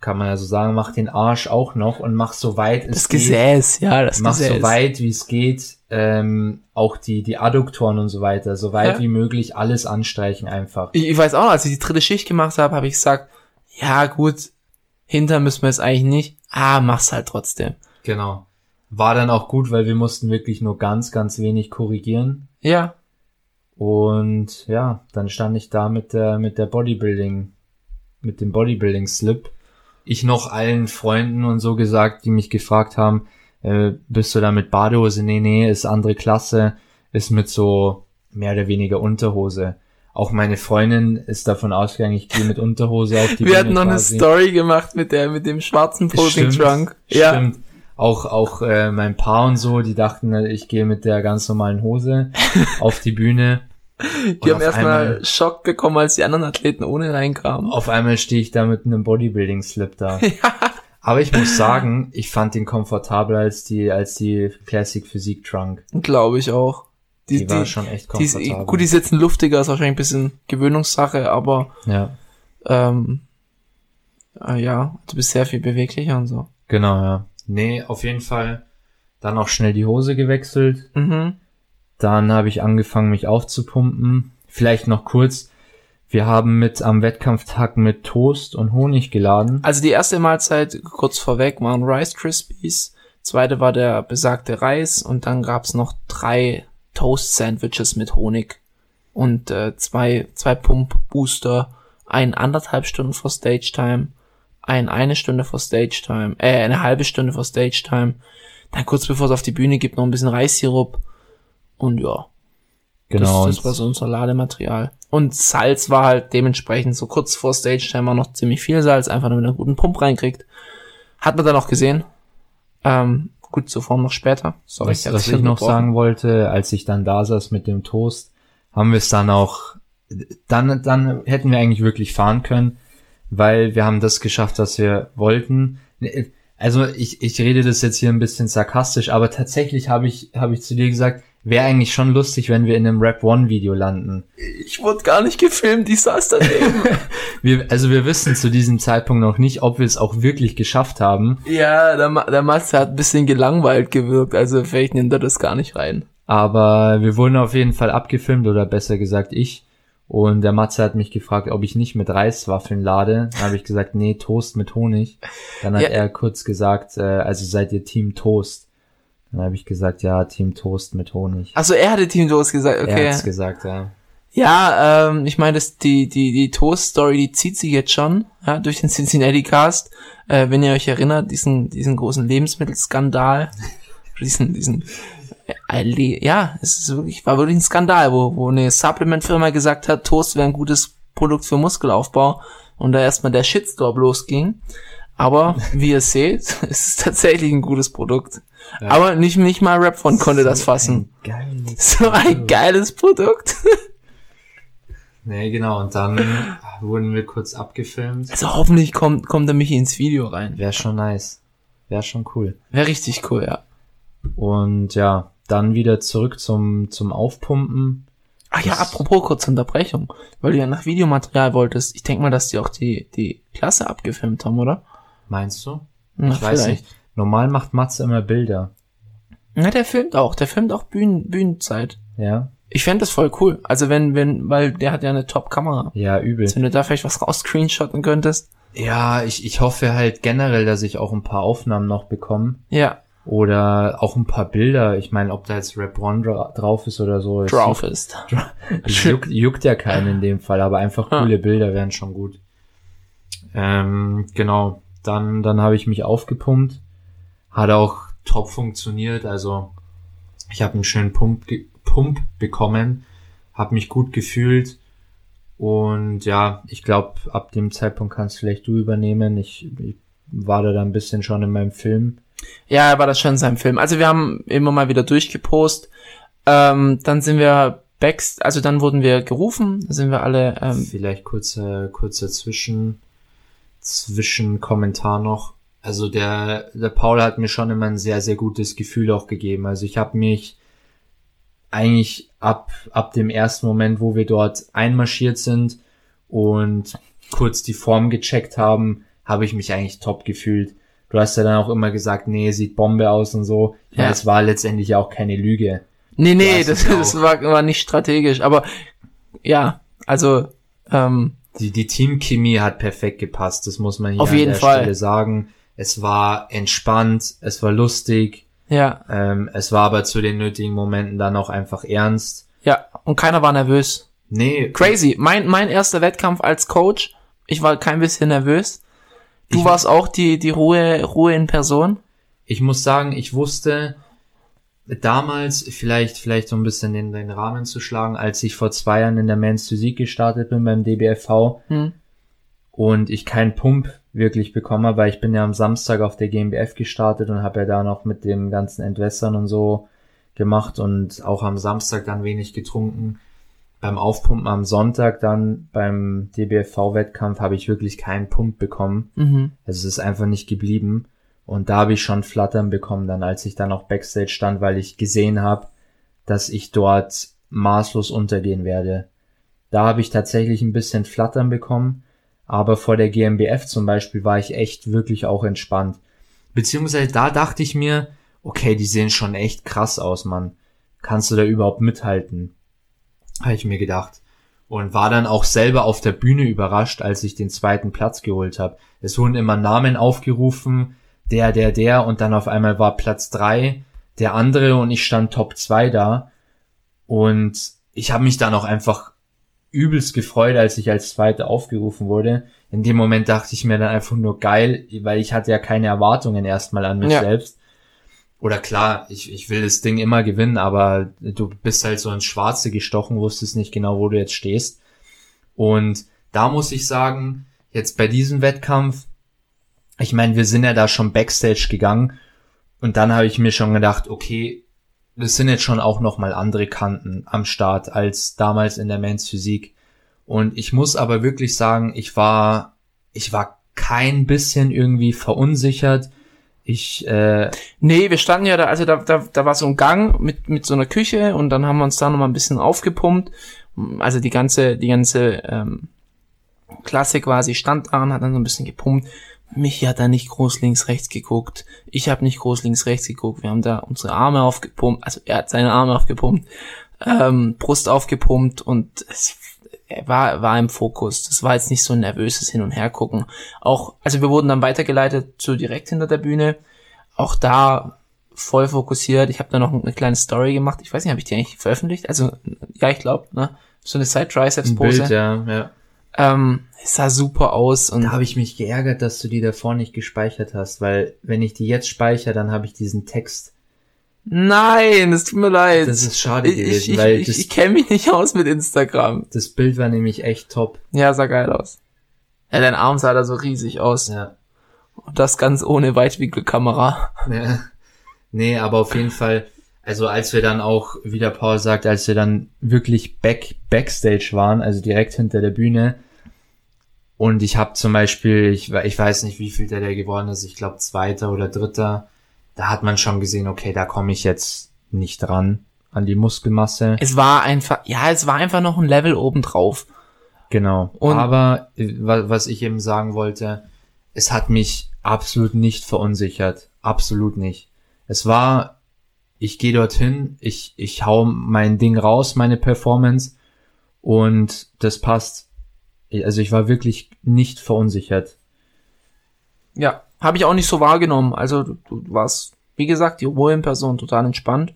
kann man ja so sagen, mach den Arsch auch noch und mach so weit es Das geht. Gesäß, ja, das Mach Gesäß. so weit wie es geht, ähm, auch die, die Adduktoren und so weiter, so weit Ja. wie möglich alles anstreichen einfach. Ich, ich weiß auch noch, als ich die dritte Schicht gemacht habe, habe ich gesagt, ja gut, hinter müssen wir es eigentlich nicht. Ah, mach's halt trotzdem. Genau. War dann auch gut, weil wir mussten wirklich nur ganz, ganz wenig korrigieren. Ja, Und ja, dann stand ich da mit der, mit der Bodybuilding, mit dem Bodybuilding Slip. Ich noch allen Freunden und so gesagt, die mich gefragt haben, äh, bist du da mit Badehose? Nee, nee, ist andere Klasse, ist mit so mehr oder weniger Unterhose. Auch meine Freundin ist davon ausgegangen, ich gehe mit Unterhose auf die wir Bühne hatten noch eine quasi. Story gemacht mit der, mit dem schwarzen Posing Stimmt, Trunk. Ja, Stimmt. Auch, auch äh, mein Paar und so, die dachten, äh, ich gehe mit der ganz normalen Hose auf die Bühne. die Und haben erstmal Schock bekommen, als die anderen Athleten ohne reinkamen. Auf einmal stehe ich da mit einem Bodybuilding-Slip da. Aber ich muss sagen, ich fand den komfortabler als die, als die Classic Physik Trunk. Glaube ich auch. Die, Die, war die, schon echt die ist, komfortabel. gut, die ist jetzt ein luftiger, ist wahrscheinlich ein bisschen Gewöhnungssache, aber ja, ähm, äh, ja, du bist sehr viel beweglicher und so. genau, ja. Nee, auf jeden Fall dann auch schnell die Hose gewechselt. Mhm. Dann habe ich angefangen, mich aufzupumpen. Vielleicht noch kurz. Wir haben mit am Wettkampftag mit Toast und Honig geladen. Also die erste Mahlzeit kurz vorweg waren Rice Krispies, zweite war der besagte Reis und dann gab's noch drei Toast Sandwiches mit Honig und äh, zwei zwei Pump Booster, ein anderthalb Stunden vor Stage Time, ein eine Stunde vor Stage Time, äh eine halbe Stunde vor Stage Time, dann kurz bevor es auf die Bühne gibt noch ein bisschen Reissirup und ja, Genau. das, das war so unser Ladematerial. Und Salz war halt dementsprechend so kurz vor Stage Time war noch ziemlich viel Salz, einfach damit man einen guten Pump reinkriegt. Hat man dann auch gesehen. Ähm, gut, zuvor noch später. Sorry, was, hab's was ich noch sagen wollte, als ich dann da saß mit dem Toast, haben wir es dann auch, dann, dann hätten wir eigentlich wirklich fahren können, weil wir haben das geschafft, was wir wollten. Also ich, ich rede das jetzt hier ein bisschen sarkastisch, aber tatsächlich habe ich, habe ich zu dir gesagt, wäre eigentlich schon lustig, wenn wir in einem Rap One Video landen. Ich wurde gar nicht gefilmt, ich saß daneben. Wir, also wir wissen zu diesem Zeitpunkt noch nicht, ob wir es auch wirklich geschafft haben, ja, der, Ma- der Matze hat ein bisschen gelangweilt gewirkt, also vielleicht nimmt er das gar nicht rein. Aber wir wurden auf jeden Fall abgefilmt oder besser gesagt ich. Und der Matze hat mich gefragt, ob ich nicht mit Reiswaffeln lade. Dann habe ich gesagt, nee, Toast mit Honig. Dann hat Ja. er kurz gesagt, äh, also seid ihr Team Toast. Dann habe ich gesagt, ja, Team Toast mit Honig. Also er hatte Team Toast gesagt, Er okay. hat's gesagt, ja. Ja, ähm, ich meine, die die die Toast Story, die zieht sich jetzt schon ja, durch den Cincinnati Cast. Äh, wenn ihr euch erinnert, diesen diesen großen Lebensmittelskandal, diesen diesen äh, ja, es ist wirklich, war wirklich ein Skandal, wo, wo eine Supplement-Firma gesagt hat, Toast wäre ein gutes Produkt für Muskelaufbau und da erstmal der Shitstorm losging. Aber wie ihr seht, es ist tatsächlich ein gutes Produkt. Ja. Aber nicht, nicht mal Rapfon konnte so das fassen. Ein so ein geiles Produkt. nee, genau. Und dann wurden wir kurz abgefilmt. Also hoffentlich kommt, kommt der Michi ins Video rein. Wäre schon nice. Wäre schon cool. Wäre richtig cool, ja. Und ja, dann wieder zurück zum, zum Aufpumpen. Ach ja, apropos kurze Unterbrechung, weil du ja nach Videomaterial wolltest. Ich denke mal, dass die auch die, die Klasse abgefilmt haben, oder? Meinst du? Na, ich weiß nicht. Normal macht Matze immer Bilder. Na, der filmt auch. Der filmt auch Bühnen, Bühnenzeit. Ja. Ich fände das voll cool. Also wenn, wenn, weil der hat ja eine Top-Kamera. Ja, übel. Wenn du da vielleicht was raus screenshotten könntest. Ja, ich, ich hoffe halt generell, dass ich auch ein paar Aufnahmen noch bekomme. Ja. Oder auch ein paar Bilder. Ich meine, ob da jetzt Rap One dra drauf ist oder so. Drauf ist. juckt, juckt ja keinen in dem Fall, aber einfach coole ja. Bilder wären schon gut. Ähm, genau. Dann, dann habe ich mich aufgepumpt. Hat auch top funktioniert. Also ich habe einen schönen Pump, Pump bekommen. Habe mich gut gefühlt. Und ja, ich glaube, ab dem Zeitpunkt kannst vielleicht du übernehmen. Ich, ich war da ein bisschen schon in meinem Film. Ja, er war das schon in seinem Film. Also wir haben immer mal wieder durchgepost. Ähm, dann sind wir back, also dann wurden wir gerufen, da sind wir alle. Ähm, Vielleicht kurzer kurzer Zwischen Zwischenkommentar noch. Also der der Paul hat mir schon immer ein sehr sehr gutes Gefühl auch gegeben. Also ich habe mich eigentlich ab, ab dem ersten Moment, wo wir dort einmarschiert sind und kurz die Form gecheckt haben, habe ich mich eigentlich top gefühlt. Du hast ja dann auch immer gesagt, nee, sieht Bombe aus und so. Ja, ja es war letztendlich auch keine Lüge. Nee, nee, das, das war, war nicht strategisch, aber ja, also ähm, die, die Teamchemie hat perfekt gepasst, das muss man hier auf jeden an der Fall. Stelle sagen. Es war entspannt, es war lustig, ja. Ähm, es war aber zu den nötigen Momenten dann auch einfach ernst. Ja, und keiner war nervös. Nee. Crazy. Mein, mein erster Wettkampf als Coach, ich war kein bisschen nervös. Du ich warst auch die, die Ruhe, Ruhe in Person. Ich muss sagen, ich wusste damals, vielleicht, vielleicht so ein bisschen den, den Rahmen zu schlagen, als ich vor zwei Jahren in der Men's Physik gestartet bin beim DBFV hm. und ich keinen Pump wirklich bekommen habe, weil ich bin ja am Samstag auf der GmbF gestartet und habe ja da noch mit dem ganzen Entwässern und so gemacht und auch am Samstag dann wenig getrunken. Beim Aufpumpen am Sonntag dann beim DBFV-Wettkampf habe ich wirklich keinen Pump bekommen. Mhm. Also es ist einfach nicht geblieben. Und da habe ich schon Flattern bekommen, dann als ich dann auch Backstage stand, weil ich gesehen habe, dass ich dort maßlos untergehen werde. Da habe ich tatsächlich ein bisschen Flattern bekommen aber vor der GmbF zum Beispiel war ich echt wirklich auch entspannt. Beziehungsweise da dachte ich mir, okay, die sehen schon echt krass aus, Mann. Kannst du da überhaupt mithalten? Habe ich mir gedacht. Und war dann auch selber auf der Bühne überrascht, als ich den zweiten Platz geholt habe. Es wurden immer Namen aufgerufen, der, der, der, und dann auf einmal war Platz drei der andere und ich stand Top zwei da. Und ich habe mich dann auch einfach übelst gefreut, als ich als Zweiter aufgerufen wurde. In dem Moment dachte ich mir dann einfach nur geil, weil ich hatte ja keine Erwartungen erstmal an mich ja. selbst. Oder klar, ich, ich will das Ding immer gewinnen, aber du bist halt so ins Schwarze gestochen, wusstest nicht genau, wo du jetzt stehst. Und da muss ich sagen, jetzt bei diesem Wettkampf, ich meine, wir sind ja da schon Backstage gegangen und dann habe ich mir schon gedacht, okay, das sind jetzt schon auch nochmal andere Kanten am Start als damals in der Men's Physik. Und ich muss aber wirklich sagen, ich war, ich war kein bisschen irgendwie verunsichert. Ich, äh, Nee, wir standen ja da, also da, da, da war so ein Gang mit, mit so einer Küche und dann haben wir uns da nochmal ein bisschen aufgepumpt. Also die ganze, die ganze ähm, Klasse quasi stand da und hat dann so ein bisschen gepumpt. Michi hat da nicht groß links rechts geguckt. Ich habe nicht groß links rechts geguckt. Wir haben da unsere Arme aufgepumpt. Also er hat seine Arme aufgepumpt, ähm, Brust aufgepumpt und es war, war im Fokus. Das war jetzt nicht so ein nervöses Hin- und Hergucken. Auch, also wir wurden dann weitergeleitet zu direkt hinter der Bühne. Auch da voll fokussiert. Ich habe da noch eine kleine Story gemacht. Ich weiß nicht, habe ich die eigentlich veröffentlicht? Also, ja, ich glaube, ne? So eine Side-Triceps-Pose. Ja, ja. Ähm, es sah super aus und da habe ich mich geärgert, dass du die davor nicht gespeichert hast, weil wenn ich die jetzt speichere, dann habe ich diesen Text Nein, es tut mir leid. Das ist schade ich, gewesen, ich, weil ich, ich kenne mich nicht aus mit Instagram. das Bild war nämlich echt top. Ja, sah geil aus. Ja, dein Arm sah da so riesig aus. Ja. Und das ganz ohne Weitwinkelkamera. Ja. Nee, aber auf jeden Fall, also als wir dann auch, wie der Paul sagt, als wir dann wirklich back, backstage waren, also direkt hinter der Bühne, und ich habe zum Beispiel, ich, ich weiß nicht, wie viel der, der geworden ist, ich glaube zweiter oder dritter, da hat man schon gesehen, okay, da komme ich jetzt nicht dran an die Muskelmasse. Es war einfach, ja, es war einfach noch ein Level obendrauf. Genau. Und- Aber äh, wa- was ich eben sagen wollte, es hat mich absolut nicht verunsichert. Absolut nicht. Es war, ich gehe dorthin, ich, ich hau mein Ding raus, meine Performance und das passt. Also ich war wirklich nicht verunsichert. Ja, habe ich auch nicht so wahrgenommen. Also du, du warst, wie gesagt, die Ruhe in Person total entspannt.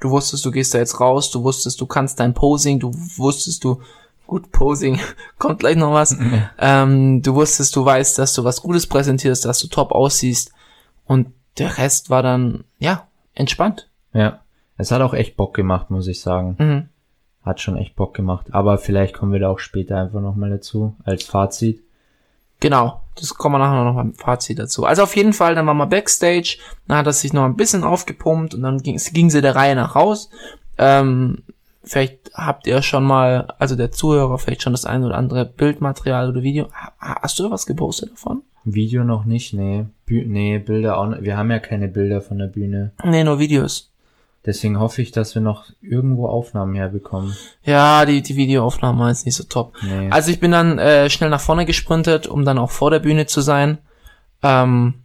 Du wusstest, du gehst da jetzt raus, du wusstest, du kannst dein Posing, du wusstest, du, gut, Posing, kommt gleich noch was. ähm, du wusstest, du weißt, dass du was Gutes präsentierst, dass du top aussiehst. Und der Rest war dann, ja, entspannt. Ja. Es hat auch echt Bock gemacht, muss ich sagen. Mhm. Hat schon echt Bock gemacht. Aber vielleicht kommen wir da auch später einfach nochmal dazu, als Fazit. Genau, das kommen wir nachher noch beim Fazit dazu. Also auf jeden Fall, dann waren wir Backstage, dann hat er sich noch ein bisschen aufgepumpt und dann ging, ging sie der Reihe nach raus. Ähm, vielleicht habt ihr schon mal, also der Zuhörer, vielleicht schon das ein oder andere Bildmaterial oder Video. Ha- Hast du was gepostet davon? Video noch nicht, nee. Bü nee, Bilder auch nicht. Wir haben ja keine Bilder von der Bühne. Nee, nur Videos. Deswegen hoffe ich, dass wir noch irgendwo Aufnahmen herbekommen. Ja, die, die Videoaufnahme war jetzt nicht so top. Nee. Also ich bin dann äh, schnell nach vorne gesprintet, um dann auch vor der Bühne zu sein. Ähm,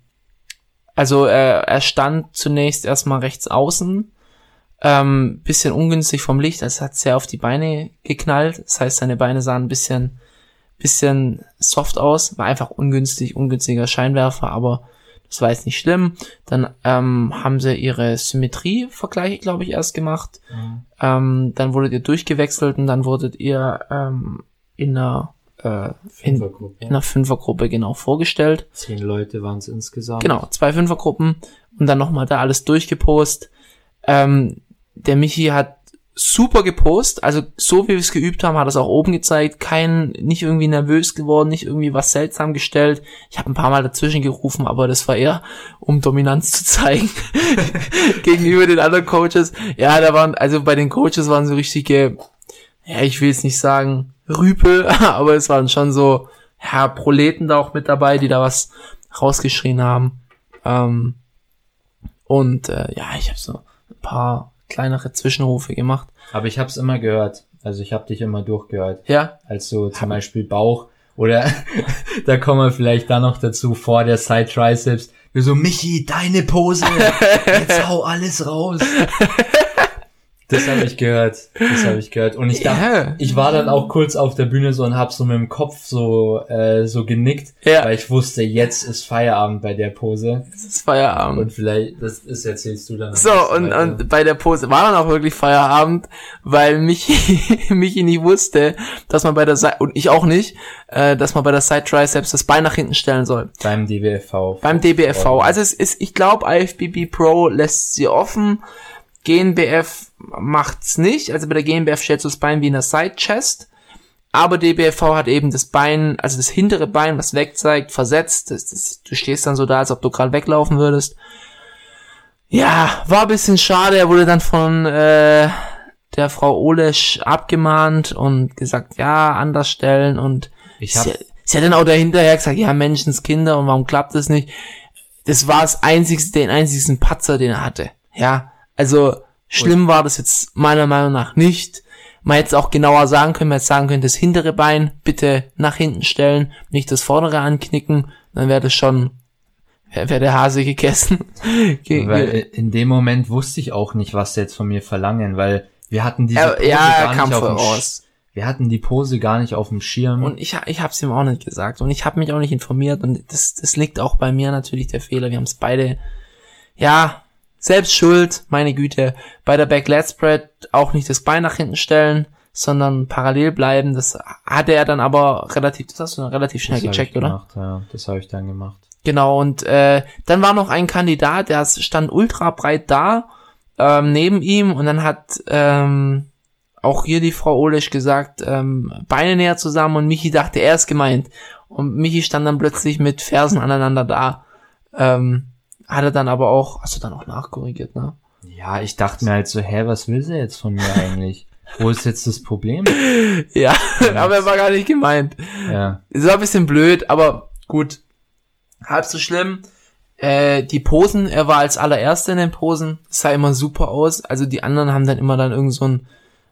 also äh, er stand zunächst erstmal rechts außen, ähm, bisschen ungünstig vom Licht, also es hat sehr auf die Beine geknallt. Das heißt, seine Beine sahen ein bisschen, bisschen soft aus, war einfach ungünstig, ungünstiger Scheinwerfer, aber das war jetzt nicht schlimm. Dann ähm, haben sie ihre Symmetrie-Vergleiche, glaube ich, erst gemacht. Ähm, dann wurdet ihr durchgewechselt und dann wurdet ihr ähm, in einer äh, in, Fünfergruppe. in einer Fünfergruppe genau vorgestellt. Zehn Leute waren es insgesamt. Genau, zwei Fünfergruppen und dann nochmal da alles durchgepost. Ähm, der Michi hat super gepost, also so wie wir es geübt haben, hat es auch oben gezeigt, kein, nicht irgendwie nervös geworden, nicht irgendwie was seltsam gestellt. Ich habe ein paar Mal dazwischen gerufen, aber das war eher, um Dominanz zu zeigen gegenüber den anderen Coaches. Ja, da waren, also bei den Coaches waren so richtige, ja, ich will jetzt nicht sagen Rüpel, aber es waren schon so, ja, Proleten da auch mit dabei, die da was rausgeschrien haben. Ähm, und äh, ja, ich habe so ein paar kleinere Zwischenrufe gemacht. Aber ich habe es immer gehört. Also ich habe dich immer durchgehört. Ja, Als so zum Beispiel Bauch oder da kommen wir vielleicht dann noch dazu vor der Side Triceps. Wir so, Michi, deine Pose. Jetzt hau alles raus. Das habe ich gehört. Das habe ich gehört. Und ich dachte, Ja. ich war dann auch kurz auf der Bühne so und hab so mit dem Kopf so äh, so genickt, Ja. weil ich wusste, jetzt ist Feierabend bei der Pose. es ist Feierabend. Und vielleicht, das, das erzählst du dann. So, und, weiter. und bei der Pose war dann auch wirklich Feierabend, weil Michi, Michi nicht wusste, dass man bei der Seite, und ich auch nicht, äh, dass man bei der Side Triceps das Bein nach hinten stellen soll. beim DBFV. Beim DBFV. Also es ist, ich glaube, IFBB Pro lässt sie offen. GNBF macht's nicht. Also bei der GNBF stellst du das Bein wie in der Side Chest. Aber DBFV hat eben das Bein, also das hintere Bein, was wegzeigt, versetzt. Das, das, du stehst dann so da, als ob du gerade weglaufen würdest. Ja, war ein bisschen schade. Er wurde dann von äh, der Frau Olesch abgemahnt und gesagt, ja, anders stellen und Ich hab, sie, sie hat dann auch dahinterher gesagt, ja, Menschenskinder und warum klappt das nicht? Das war das einzigste, den einzigsten Patzer, den er hatte. Ja, also schlimm war das jetzt meiner Meinung nach nicht. Man hätte es auch genauer sagen können, man hätte sagen können, das hintere Bein bitte nach hinten stellen, nicht das vordere anknicken, dann wäre das schon, wäre wär der Hase gegessen. Ge- weil in dem Moment wusste ich auch nicht, was sie jetzt von mir verlangen, weil wir hatten diese Pose ja, gar nicht auf dem. Wir hatten die Pose gar nicht auf dem Schirm. Und ich, ich habe es ihm auch nicht gesagt und ich habe mich auch nicht informiert und das, das liegt auch bei mir natürlich der Fehler. Wir haben es beide, ja, selbst schuld, meine Güte. Bei der Back Lat Spread auch nicht das Bein nach hinten stellen, sondern parallel bleiben. Das hatte er dann aber relativ, das hast du dann relativ schnell das gecheckt, ich oder? gemacht, Ja, das habe ich dann gemacht. Genau, und äh, dann war noch ein Kandidat, der stand ultra breit da ähm, neben ihm und dann hat ähm, auch hier die Frau Olesch gesagt, ähm, Beine näher zusammen und Michi dachte, er ist gemeint. Und Michi stand dann plötzlich mit Fersen aneinander da. Ähm, hat er dann aber auch, hast du dann auch nachkorrigiert, ne? Ja, ich dachte mir halt so, hä, was will sie jetzt von mir eigentlich? Wo ist jetzt das Problem? Ja, aber er war gar nicht gemeint. Ja. Es war ein bisschen blöd, aber gut. Halb so schlimm. Äh, die Posen, er war als allererster in den Posen, sah immer super aus. Also die anderen haben dann immer dann irgend so ein,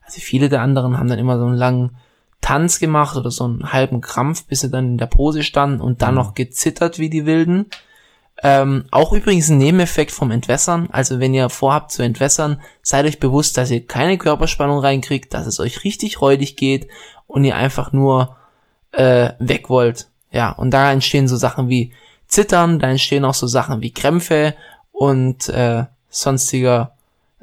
also viele der anderen haben dann immer so einen langen Tanz gemacht oder so einen halben Krampf, bis sie dann in der Pose standen und dann Mhm. noch gezittert wie die Wilden. Ähm, auch übrigens ein Nebeneffekt vom Entwässern. Also wenn ihr vorhabt zu entwässern, seid euch bewusst, dass ihr keine Körperspannung reinkriegt, dass es euch richtig räudig geht und ihr einfach nur äh, weg wollt. Ja, und da entstehen so Sachen wie Zittern, da entstehen auch so Sachen wie Krämpfe und äh, sonstiger,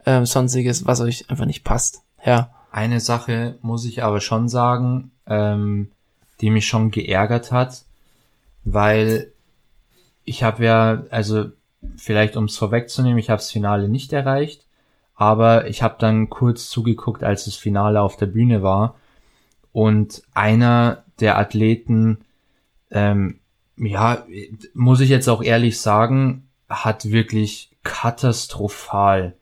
äh, sonstiges, was euch einfach nicht passt. Ja. Eine Sache muss ich aber schon sagen, ähm, die mich schon geärgert hat, weil ich habe ja, also vielleicht um es vorwegzunehmen, ich habe das Finale nicht erreicht, aber ich habe dann kurz zugeguckt, als das Finale auf der Bühne war und einer der Athleten, ähm, ja, muss ich jetzt auch ehrlich sagen, hat wirklich katastrophal,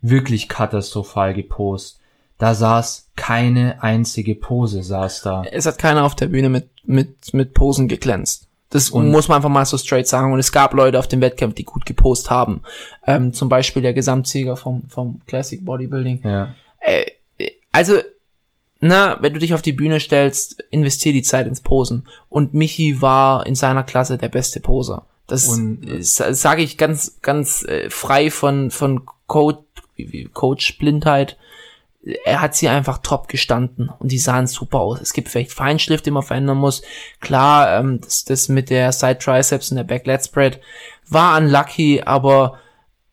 wirklich katastrophal gepost. Da saß keine einzige Pose, saß da. Es hat keiner auf der Bühne mit, mit, mit Posen geglänzt. Das Und- muss man einfach mal so straight sagen. Und es gab Leute auf dem Wettkampf, die gut gepost haben. Ähm, zum Beispiel der Gesamtsieger vom, vom Classic Bodybuilding. Ja. Äh, also, na, wenn du dich auf die Bühne stellst, investier die Zeit ins Posen. Und Michi war in seiner Klasse der beste Poser. Das Und- sage ich ganz, ganz äh, frei von, von Coach, wie- wie- Coach-Blindheit. Er hat sie einfach top gestanden und die sahen super aus. Es gibt vielleicht Feinschliff, den man verändern muss. Klar, ähm, das, das mit der Side Triceps und der Back Lat Spread war unlucky, aber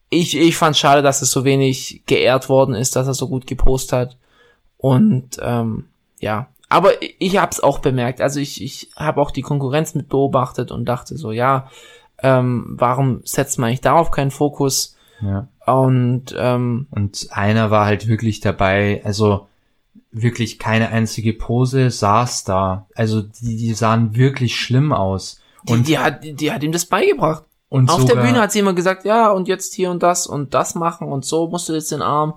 ich, ich fand schade, dass es so wenig geehrt worden ist, dass er so gut gepostet hat. Und ähm, ja, aber ich habe es auch bemerkt. Also ich, ich habe auch die Konkurrenz mit beobachtet und dachte so, ja, ähm, warum setzt man eigentlich darauf keinen Fokus? Ja. Und ähm, Und einer war halt wirklich dabei, also wirklich keine einzige Pose saß da. Also die, die sahen wirklich schlimm aus. die, Und, die, hat, die hat ihm das beigebracht. und Auf sogar, der Bühne hat sie immer gesagt, ja, und jetzt hier und das und das machen und so musst du jetzt den Arm.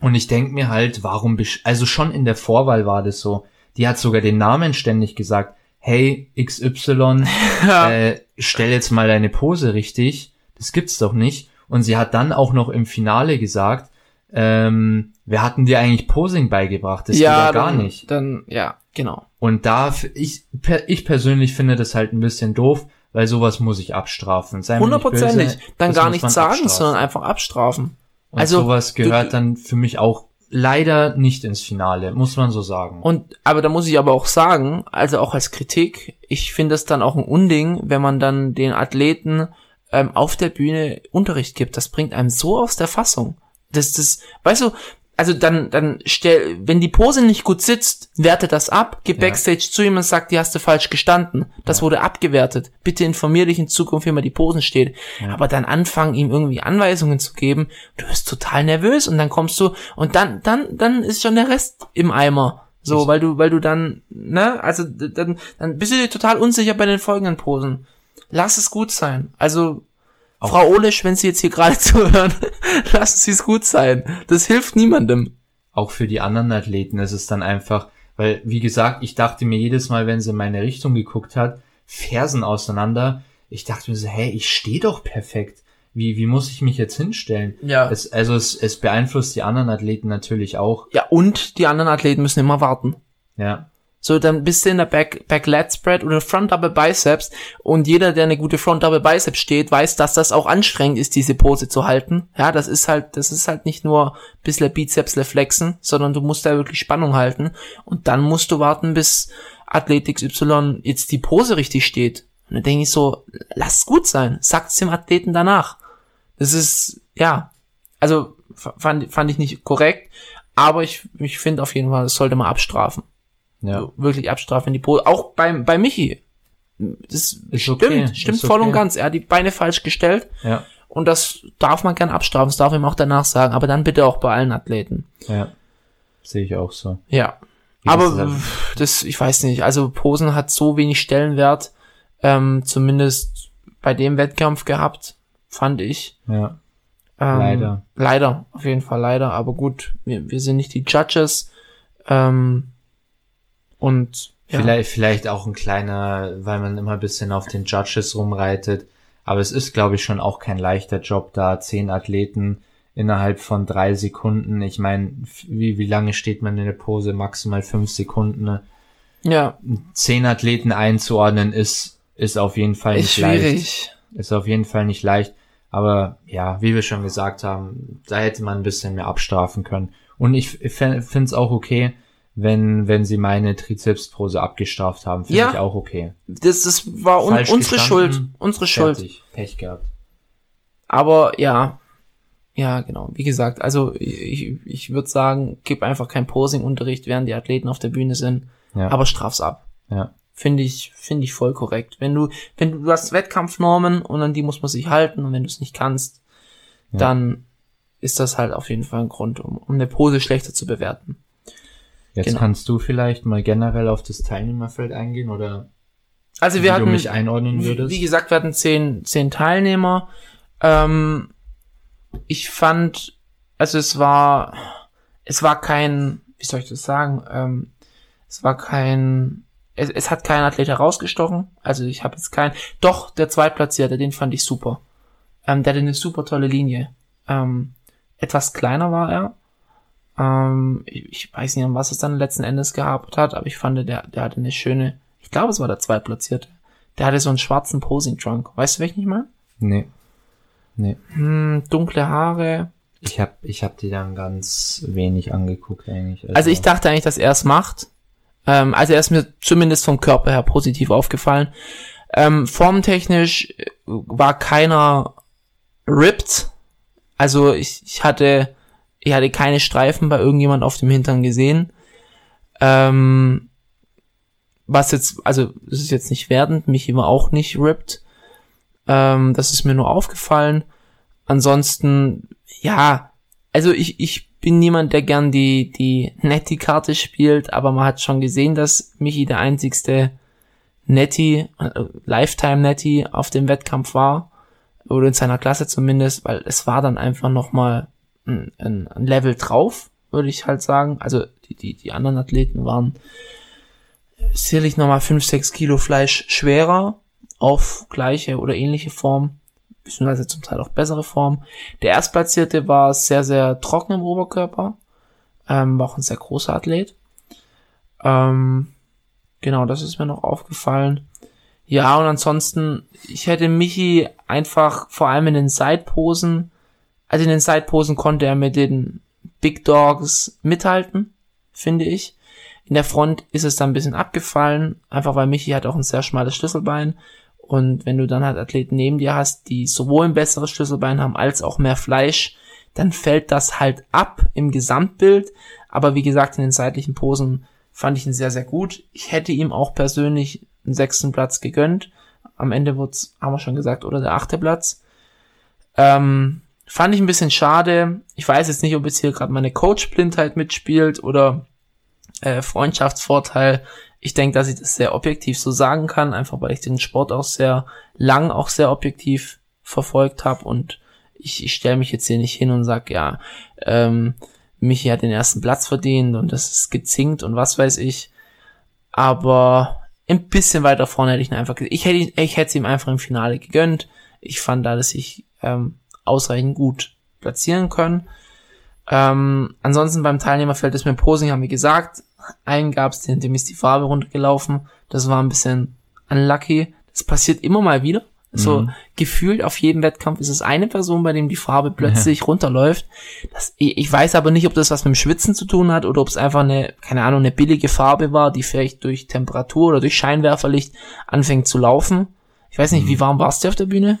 Und ich denk mir halt, warum, also schon in der Vorwahl war das so. Die hat sogar den Namen ständig gesagt. Hey, XY, äh, stell jetzt mal deine Pose richtig. Das gibt's doch nicht. Und sie hat dann auch noch im Finale gesagt, ähm, wir hatten dir eigentlich Posing beigebracht. Das geht ja gar dann, nicht. Dann, ja, genau. Und da, ich, ich persönlich finde das halt ein bisschen doof, weil sowas muss ich abstrafen. Hundertprozentig. Dann gar nichts sagen, abstrafen. sondern einfach abstrafen. Und also, sowas du- gehört dann für mich auch leider nicht ins Finale, muss man so sagen. Und, aber da muss ich aber auch sagen, also auch als Kritik, ich finde es dann auch ein Unding, wenn man dann den Athleten ähm, auf der Bühne Unterricht gibt. Das bringt einem so aus der Fassung. Das, das, weißt du, also dann, dann stell, wenn die Pose nicht gut sitzt, werte das ab, geh Ja. Backstage zu ihm und sag, die hast du falsch gestanden. Das wurde abgewertet. Bitte informier dich in Zukunft, wie man die Posen steht. Aber dann anfangen, ihm irgendwie Anweisungen zu geben, du bist total nervös und dann kommst du und dann, dann, dann ist schon der Rest im Eimer. So, weil du, weil du dann, ne, also dann, dann bist du dir total unsicher bei den folgenden Posen. Lass es gut sein. Also, Auch- Frau Olisch, wenn Sie jetzt hier gerade zuhören, lassen Sie es gut sein. Das hilft niemandem. auch für die anderen Athleten ist es dann einfach, weil, wie gesagt, ich dachte mir jedes Mal, wenn sie in meine Richtung geguckt hat, Fersen auseinander, ich dachte mir so, hey, ich stehe doch perfekt. Wie, wie muss ich mich jetzt hinstellen? Ja. Es, also es, es beeinflusst die anderen Athleten natürlich auch. Ja, und die anderen Athleten müssen immer warten. Ja. So, dann bist du in der Back, Back Lat Spread oder Front Double Biceps und jeder, der eine gute Front Double Biceps steht, weiß, dass das auch anstrengend ist, diese Pose zu halten. Ja, das ist halt, das ist halt nicht nur ein bisschen Bizeps flexen, sondern du musst da wirklich Spannung halten und dann musst du warten, bis Athlet XY jetzt die Pose richtig steht. Und dann denke ich so, lass gut sein, sagt's dem Athleten danach. Das ist, ja, also fand, fand ich nicht korrekt, aber ich, ich finde auf jeden Fall, das sollte man abstrafen Ja. wirklich abstrafen die Pose. Auch beim, bei Michi. Das Ist stimmt, okay, stimmt ist voll und okay. ganz. Er hat die Beine falsch gestellt Ja. Und das darf man gern abstrafen, das darf ihm auch danach sagen, aber dann bitte auch bei allen Athleten. Ja. Sehe ich auch so. Ja. Wie aber das, ich weiß nicht, also Posen hat so wenig Stellenwert, ähm, zumindest bei dem Wettkampf gehabt, fand ich. Ja. Ähm, Leider. Leider, auf jeden Fall leider, aber gut, wir, wir sind nicht die Judges. Ähm, und ja, Vielleicht, vielleicht auch ein kleiner, weil man immer ein bisschen auf den Judges rumreitet. Aber es ist, glaube ich, schon auch kein leichter Job, da zehn Athleten innerhalb von drei Sekunden. Ich meine, wie, wie lange steht man in der Pose? Maximal fünf Sekunden. ne? ja, Zehn Athleten einzuordnen ist, ist auf jeden Fall ist nicht leicht. schwierig. Ist auf jeden Fall nicht leicht. Aber ja, wie wir schon gesagt haben, da hätte man ein bisschen mehr abstrafen können. Und ich finde es auch okay, wenn, wenn sie meine Trizepspose abgestraft haben. Finde Ja. ich auch okay. Das, das war un Falsch unsere Schuld, unsere Schuld. Fertig. Pech gehabt. Aber ja, ja, genau. Wie gesagt, also ich, ich würde sagen, gib einfach kein Posing-Unterricht, während die Athleten auf der Bühne sind, Ja. aber straf's ab. ja. Finde ich, finde ich voll korrekt. Wenn du, wenn du, du hast Wettkampfnormen und an die muss man sich halten und wenn du es nicht kannst, Ja. dann ist das halt auf jeden Fall ein Grund, um, um eine Pose schlechter zu bewerten. Jetzt Genau. kannst du vielleicht mal generell auf das Teilnehmerfeld eingehen oder Also wie wir du hatten, mich einordnen wie, würdest. wie gesagt, wir hatten zehn, zehn Teilnehmer. Ähm, ich fand, also es war, es war kein, wie soll ich das sagen, ähm, es war kein, es, es hat kein Athlet herausgestochen. Also ich habe jetzt keinen, doch, der Zweitplatzierte, den fand ich super. Ähm, der hatte eine super tolle Linie. Ähm, etwas kleiner war er. Ähm, ich, ich weiß nicht, an was es dann letzten Endes gehabt hat, aber ich fand, der, der hatte eine schöne, ich glaube, es war der Zweitplatzierte. Der hatte so einen schwarzen Posing-Trunk. Weißt du, welchen ich meine? nee. Nee. Hm, dunkle Haare. Ich hab, ich hab die dann ganz wenig angeguckt eigentlich. Also ich dachte eigentlich, dass er es macht. Ähm, also er ist mir zumindest vom Körper her positiv aufgefallen. Ähm, formtechnisch äh, war keiner ripped. Also ich, ich hatte, ich hatte keine Streifen bei irgendjemand auf dem Hintern gesehen. Ähm, was jetzt, also das ist jetzt nicht wertend, mich immer auch nicht ripped. Ähm, das ist mir nur aufgefallen. Ansonsten, ja, also ich, ich bin niemand, der gern die, die Netty-Karte spielt, aber man hat schon gesehen, dass Michi der einzigste Netty, äh, Lifetime-Netty auf dem Wettkampf war. Oder in seiner Klasse zumindest, weil es war dann einfach nochmal ein, ein, Level drauf, würde ich halt sagen. Also die, die, die anderen Athleten waren sicherlich nochmal 5, 6 Kilo Fleisch schwerer auf gleiche oder ähnliche Form, beziehungsweise zum Teil auch bessere Form. Der Erstplatzierte war sehr, sehr trocken im Oberkörper, ähm, war auch ein sehr großer Athlet. Ähm, genau, das ist mir noch aufgefallen. Ja, und ansonsten, ich hätte Michi einfach vor allem in den Sideposen, also in den Sideposen konnte er mit den Big Dogs mithalten, finde ich. In der Front ist es dann ein bisschen abgefallen, einfach weil Michi hat auch ein sehr schmales Schlüsselbein. Und wenn du dann halt Athleten neben dir hast, die sowohl ein besseres Schlüsselbein haben als auch mehr Fleisch, dann fällt das halt ab im Gesamtbild. Aber wie gesagt, in den seitlichen Posen fand ich ihn sehr, sehr gut. Ich hätte ihm auch persönlich einen sechsten Platz gegönnt. Am Ende wird's, haben wir schon gesagt, oder der achte Platz. Ähm, fand ich ein bisschen schade. Ich weiß jetzt nicht, ob jetzt hier gerade meine Coach-Blindheit mitspielt oder äh, Freundschaftsvorteil. Ich denke, dass ich das sehr objektiv so sagen kann, einfach weil ich den Sport auch sehr lang, auch sehr objektiv verfolgt habe und ich, ich stelle mich jetzt hier nicht hin und sag, ja, ähm, Michi hat den ersten Platz verdient und das ist gezinkt und was weiß ich. Aber ein bisschen weiter vorne hätte ich ihn einfach, ich hätte, ich hätte es ihm einfach im Finale gegönnt. Ich fand da, dass ich ähm, ausreichend gut platzieren können. Ähm, ansonsten beim Teilnehmerfeld ist mir Posing, haben wir gesagt, einen gab's, dem, dem ist die Farbe runtergelaufen. Das war ein bisschen unlucky. Das passiert immer mal wieder. So Mhm. gefühlt auf jedem Wettkampf ist es eine Person, bei dem die Farbe plötzlich runterläuft. Das, ich, ich weiß aber nicht, ob das was mit dem Schwitzen zu tun hat oder ob es einfach eine, keine Ahnung, eine billige Farbe war, die vielleicht durch Temperatur oder durch Scheinwerferlicht anfängt zu laufen. Ich weiß nicht, wie warm warst du auf der Bühne?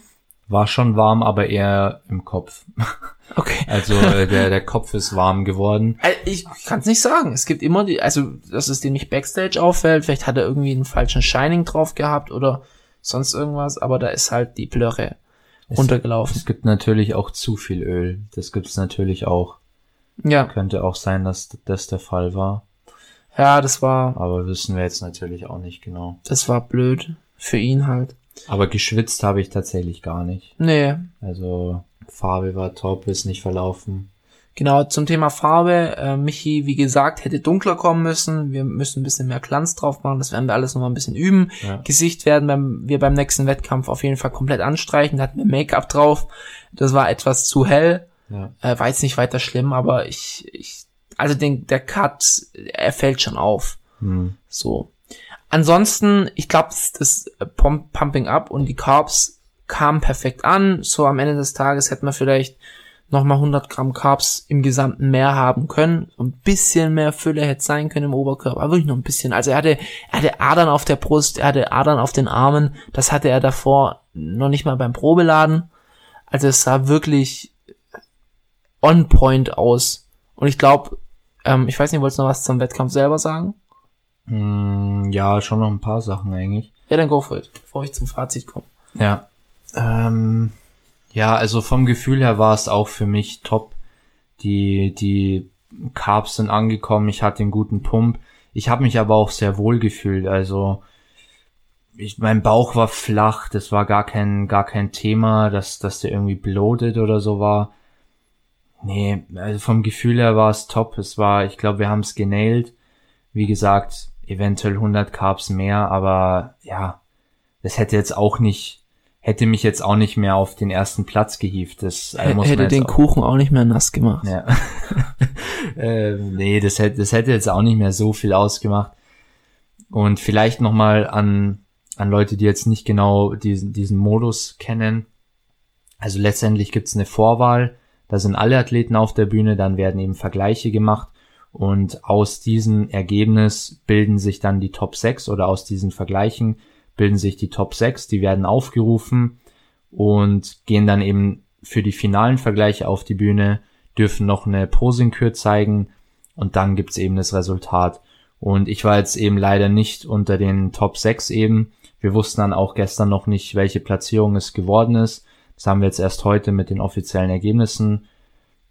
War schon warm, aber eher im Kopf. Okay. Also äh, der, der Kopf ist warm geworden. Äh, Ich kann es nicht sagen. Es gibt immer die, also dass es dem nicht Backstage auffällt. Vielleicht hat er irgendwie einen falschen Shining drauf gehabt oder sonst irgendwas. Aber da ist halt die Blöre runtergelaufen. Es gibt natürlich auch zu viel Öl. Das gibt's natürlich auch. Ja, Könnte auch sein, dass das der Fall war. ja, das war, Aber wissen wir jetzt natürlich auch nicht genau. das war blöd für ihn halt. Aber geschwitzt habe ich tatsächlich gar nicht. Nee, Also Farbe war top, ist nicht verlaufen. Genau, zum Thema Farbe, äh, Michi, wie gesagt, hätte dunkler kommen müssen. Wir müssen ein bisschen mehr Glanz drauf machen. Das werden wir alles nochmal ein bisschen üben. Ja. Gesicht werden beim, wir beim nächsten Wettkampf auf jeden Fall komplett anstreichen. Da hatten wir Make-up drauf. Das war etwas zu hell. Ja. Äh, war jetzt nicht weiter schlimm, aber ich, ich also den, der Cut, er fällt schon auf. Hm. So. Ansonsten, ich glaube, das, das Pump, Pumping Up und die Carbs kamen perfekt an. So am Ende des Tages hätten wir vielleicht nochmal 100 Gramm Carbs im gesamten mehr haben können. Ein bisschen mehr Fülle hätte sein können im Oberkörper, aber wirklich nur ein bisschen. Also er hatte, er hatte Adern auf der Brust, er hatte Adern auf den Armen. Das hatte er davor noch nicht mal beim Probeladen. Also es sah wirklich on point aus. Und ich glaube, ähm, ich weiß nicht, wolltest du noch was zum Wettkampf selber sagen? Hm, ja, schon noch ein paar Sachen eigentlich. Ja, dann go for it, bevor ich zum Fazit komme. Ja. Ähm, ja, also vom Gefühl her war es auch für mich top. Die, die Carbs sind angekommen, ich hatte einen guten Pump. Ich habe mich aber auch sehr wohl gefühlt. Also ich, mein Bauch war flach, das war gar kein, gar kein Thema, dass, dass der irgendwie bloated oder so war. Nee, also vom Gefühl her war es top. Es war, ich glaube, wir haben es genailt. Wie gesagt, eventuell 100 Carbs mehr, aber ja, das hätte jetzt auch nicht, hätte mich jetzt auch nicht mehr auf den ersten Platz gehievt. Das äh, muss Hätte den auch- Kuchen auch nicht mehr nass gemacht. ja. ähm, nee, das hätte, das hätte jetzt auch nicht mehr so viel ausgemacht. Und vielleicht nochmal an, an Leute, die jetzt nicht genau diesen, diesen Modus kennen. Also letztendlich gibt's eine Vorwahl. Da sind alle Athleten auf der Bühne, dann werden eben Vergleiche gemacht. Und aus diesem Ergebnis bilden sich dann die Top 6 oder aus diesen Vergleichen bilden sich die Top 6, die werden aufgerufen und gehen dann eben für die finalen Vergleiche auf die Bühne, dürfen noch eine Posingkür zeigen und dann gibt's eben das Resultat. Und ich war jetzt eben leider nicht unter den Top 6 eben. Wir wussten dann auch gestern noch nicht, welche Platzierung es geworden ist. Das haben wir jetzt erst heute mit den offiziellen Ergebnissen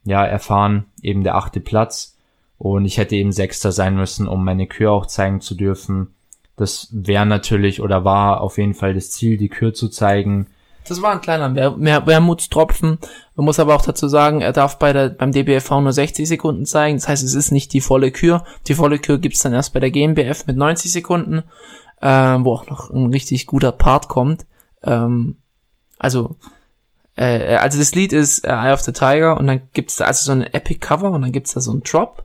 ja erfahren, eben der achte Platz. Und ich hätte eben Sechster sein müssen, um meine Kür auch zeigen zu dürfen. Das wäre natürlich oder war auf jeden Fall das Ziel, die Kür zu zeigen. Das war ein kleiner Wer Wer Wermutstropfen. Man muss aber auch dazu sagen, er darf bei der, beim DBFV nur 60 Sekunden zeigen. Das heißt, es ist nicht die volle Kür. Die volle Kür gibt's dann erst bei der GmbF mit 90 Sekunden, ähm, wo auch noch ein richtig guter Part kommt. Ähm, also, äh, also das Lied ist äh, Eye of the Tiger und dann gibt's da also so eine Epic Cover und dann gibt's da so einen Drop,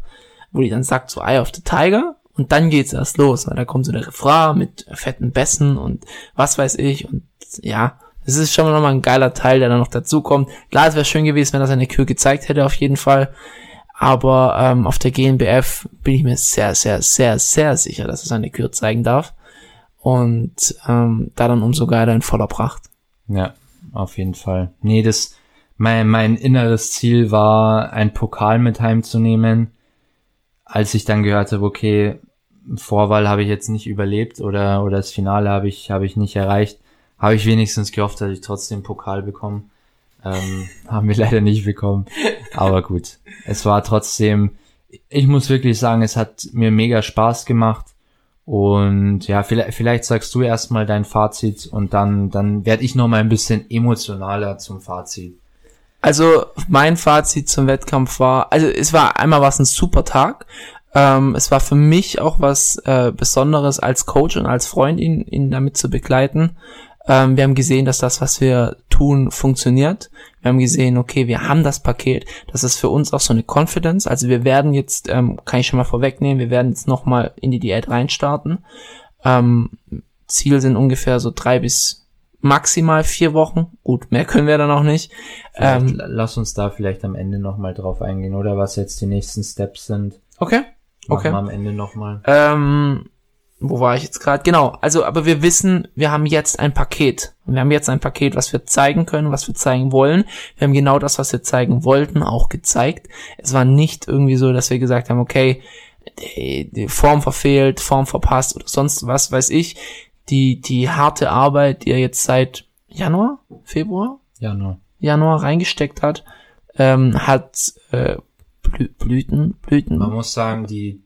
wo die dann sagt so Eye of the Tiger und dann geht's erst los, weil da kommt so der Refrain mit fetten Bässen und was weiß ich und ja, das ist schon nochmal ein geiler Teil, der dann noch dazu kommt. Klar, es wäre schön gewesen, wenn er seine Kür gezeigt hätte, auf jeden Fall. Aber ähm, auf der GNBF bin ich mir sehr, sehr, sehr, sehr sicher, dass er seine Kür zeigen darf. Und ähm, da dann umso geiler in voller Pracht. Ja, auf jeden Fall. Nee, das, mein, mein inneres Ziel war, ein Pokal mit heimzunehmen. Als ich dann gehört habe, okay, Vorwahl habe ich jetzt nicht überlebt oder, oder das Finale habe ich, habe ich nicht erreicht, habe ich wenigstens gehofft, dass ich trotzdem Pokal bekomme. Ähm, haben wir leider nicht bekommen. Aber gut, es war trotzdem, ich muss wirklich sagen, es hat mir mega Spaß gemacht. Und ja, vielleicht, vielleicht sagst du erstmal dein Fazit und dann, dann werde ich noch mal ein bisschen emotionaler zum Fazit. Also mein Fazit zum Wettkampf war, also es war einmal was ein super Tag. Ähm, es war für mich auch was äh, Besonderes als Coach und als Freund, ihn, ihn damit zu begleiten. Ähm, wir haben gesehen, dass das, was wir tun, funktioniert. Wir haben gesehen, okay, wir haben das Paket. Das ist für uns auch so eine Confidence. Also wir werden jetzt, ähm, kann ich schon mal vorwegnehmen, wir werden jetzt nochmal in die Diät reinstarten. Ähm, Ziel sind ungefähr so drei bis maximal vier Wochen. Gut, mehr können wir dann auch nicht. Ähm, lass uns da vielleicht am Ende noch mal drauf eingehen, oder was jetzt die nächsten Steps sind. okay. Machen Okay. wir am Ende noch mal. Ähm, wo war ich jetzt gerade? Genau, also aber wir wissen, wir haben jetzt ein Paket. Wir haben jetzt ein Paket, was wir zeigen können, was wir zeigen wollen. Wir haben genau das, was wir zeigen wollten, auch gezeigt. Es war nicht irgendwie so, dass wir gesagt haben, okay, die Form verfehlt, Form verpasst oder sonst was, weiß ich. Die, die harte Arbeit, die er jetzt seit Januar, Februar, Januar. Januar reingesteckt hat, ähm, hat äh, Blü Blüten, Blüten. Man muss sagen, die,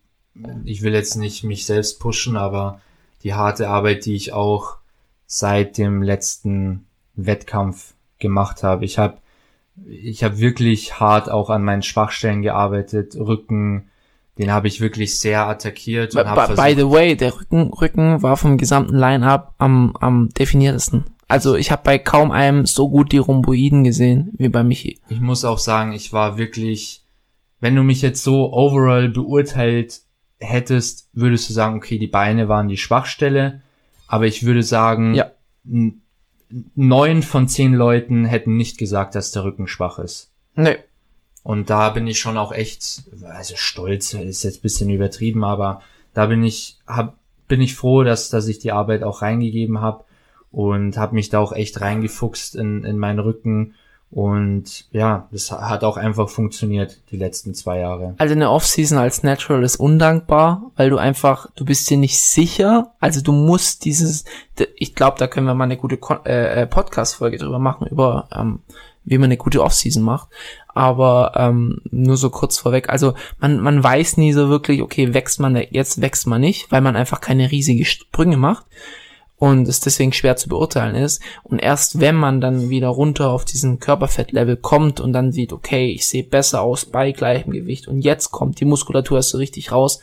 ich will jetzt nicht mich selbst pushen, aber die harte Arbeit, die ich auch seit dem letzten Wettkampf gemacht habe. Ich habe ich habe wirklich hart auch an meinen Schwachstellen gearbeitet, Rücken, den habe ich wirklich sehr attackiert. Und by, by the way, der Rücken, Rücken war vom gesamten Line-Up am, am definiertesten. Also ich habe bei kaum einem so gut die Rhomboiden gesehen wie bei Michi. Ich muss auch sagen, ich war wirklich, wenn du mich jetzt so overall beurteilt hättest, würdest du sagen, okay, die Beine waren die Schwachstelle, aber ich würde sagen, ja. neun von zehn Leuten hätten nicht gesagt, dass der Rücken schwach ist. Nee. Und da bin ich schon auch echt, also stolz ist jetzt bisschen übertrieben, aber da bin ich, hab, bin ich froh, dass, dass ich die Arbeit auch reingegeben habe und habe mich da auch echt reingefuchst in, in meinen Rücken und ja, das hat auch einfach funktioniert die letzten zwei Jahre. Also eine Offseason als Natural ist undankbar, weil du einfach, du bist dir nicht sicher. Also du musst dieses, ich glaube, da können wir mal eine gute äh, äh, Podcast-Folge drüber machen, über ähm, wie man eine gute Offseason macht. Aber ähm, nur so kurz vorweg, also man, man weiß nie so wirklich, okay, wächst man jetzt, wächst man nicht, weil man einfach keine riesigen Sprünge macht und es deswegen schwer zu beurteilen ist. Und erst wenn man dann wieder runter auf diesen Körperfettlevel kommt und dann sieht, okay, ich sehe besser aus bei gleichem Gewicht und jetzt kommt die Muskulatur erst so richtig raus,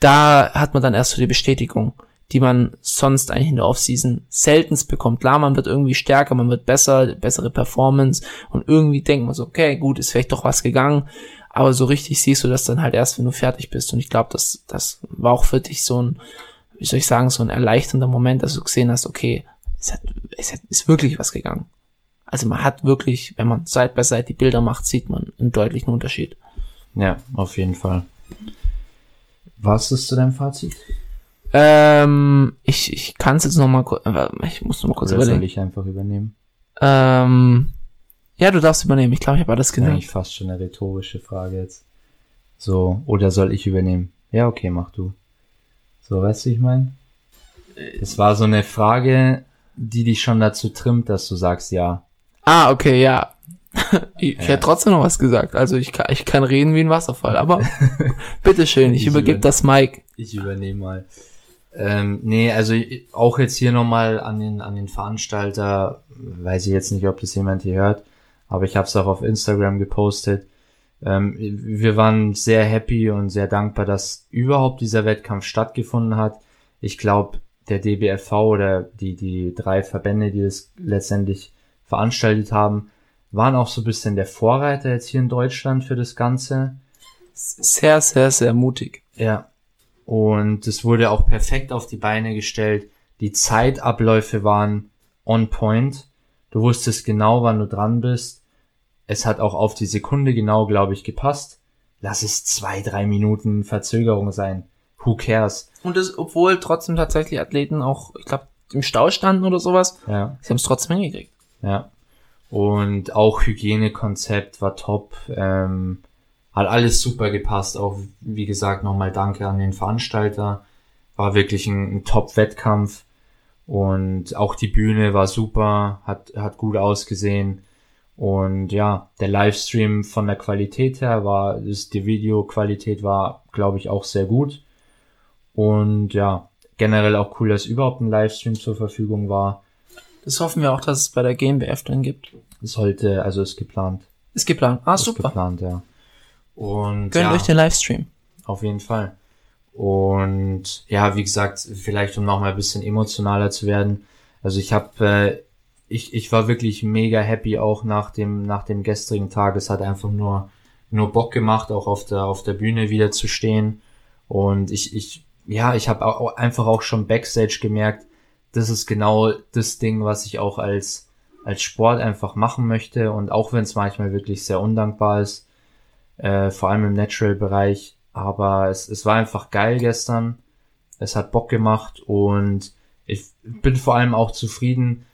da hat man dann erst so die Bestätigung, die man sonst eigentlich in der Offseason seltenst bekommt. Klar, man wird irgendwie stärker, man wird besser, bessere Performance und irgendwie denkt man so, okay, gut, ist vielleicht doch was gegangen, aber so richtig siehst du das dann halt erst, wenn du fertig bist und ich glaube, das, das war auch für dich so ein wie soll ich sagen, so ein erleichternder Moment, dass du gesehen hast, okay, es, hat, es hat, ist wirklich was gegangen. Also man hat wirklich, wenn man Side by Side die Bilder macht, sieht man einen deutlichen Unterschied. Ja, auf jeden Fall. Was ist zu deinem Fazit? Ähm, ich, ich kann es jetzt noch mal kurz, äh, ich muss noch mal kurz Oder überlegen. soll ich einfach übernehmen? Ähm, ja, du darfst übernehmen. Ich glaube, ich habe alles gesagt. Eigentlich fast schon eine rhetorische Frage jetzt. So, oder soll ich übernehmen? Ja, okay, mach du. So, weißt du, ich meine? Es war so eine Frage, die dich schon dazu trimmt, dass du sagst ja. Ah, okay, ja. ich ja. hätte trotzdem noch was gesagt. Also ich kann, ich kann reden wie ein Wasserfall, aber bitteschön, ich, ich übergebe das Mike. Ich übernehme mal. Ähm, nee, also auch jetzt hier nochmal an den, an den Veranstalter, weiß ich jetzt nicht, ob das jemand hier hört, aber ich habe es auch auf Instagram gepostet. Ähm, wir waren sehr happy und sehr dankbar, dass überhaupt dieser Wettkampf stattgefunden hat. Ich glaube, der DBFV oder die, die drei Verbände, die das letztendlich veranstaltet haben, waren auch so ein bisschen der Vorreiter jetzt hier in Deutschland für das Ganze. Sehr, sehr, sehr mutig. Ja. Und es wurde auch perfekt auf die Beine gestellt. Die Zeitabläufe waren on point. Du wusstest genau, wann du dran bist. Es hat auch auf die Sekunde genau, glaube ich, gepasst. Lass es zwei, drei Minuten Verzögerung sein. Who cares? Und das, obwohl trotzdem tatsächlich Athleten auch, ich glaube, im Stau standen oder sowas. Ja. Sie haben es trotzdem hingekriegt. Ja. Und auch Hygienekonzept war top. Ähm, hat alles super gepasst. Auch, wie gesagt, nochmal danke an den Veranstalter. War wirklich ein, ein Top-Wettkampf. Und auch die Bühne war super, hat, hat gut ausgesehen. Und ja, der Livestream von der Qualität her war, ist, die Videoqualität war, glaube ich, auch sehr gut. Und ja, generell auch cool, dass überhaupt ein Livestream zur Verfügung war. Das hoffen wir auch, dass es bei der GmbF dann gibt. Sollte, also ist geplant. Ist geplant. Ah, ist super. geplant, ja. Und Gönnt ja, euch den Livestream. Auf jeden Fall. Und ja, wie gesagt, vielleicht um nochmal ein bisschen emotionaler zu werden. Also ich habe äh, ich, ich war wirklich mega happy auch nach dem, nach dem gestrigen Tag. Es hat einfach nur, nur Bock gemacht, auch auf der, auf der Bühne wieder zu stehen. Und ich, ich, ja, ich habe auch einfach auch schon Backstage gemerkt, das ist genau das Ding, was ich auch als, als Sport einfach machen möchte. Und auch wenn es manchmal wirklich sehr undankbar ist, äh, vor allem im Natural-Bereich. Aber es, es war einfach geil gestern. Es hat Bock gemacht und ich bin vor allem auch zufrieden,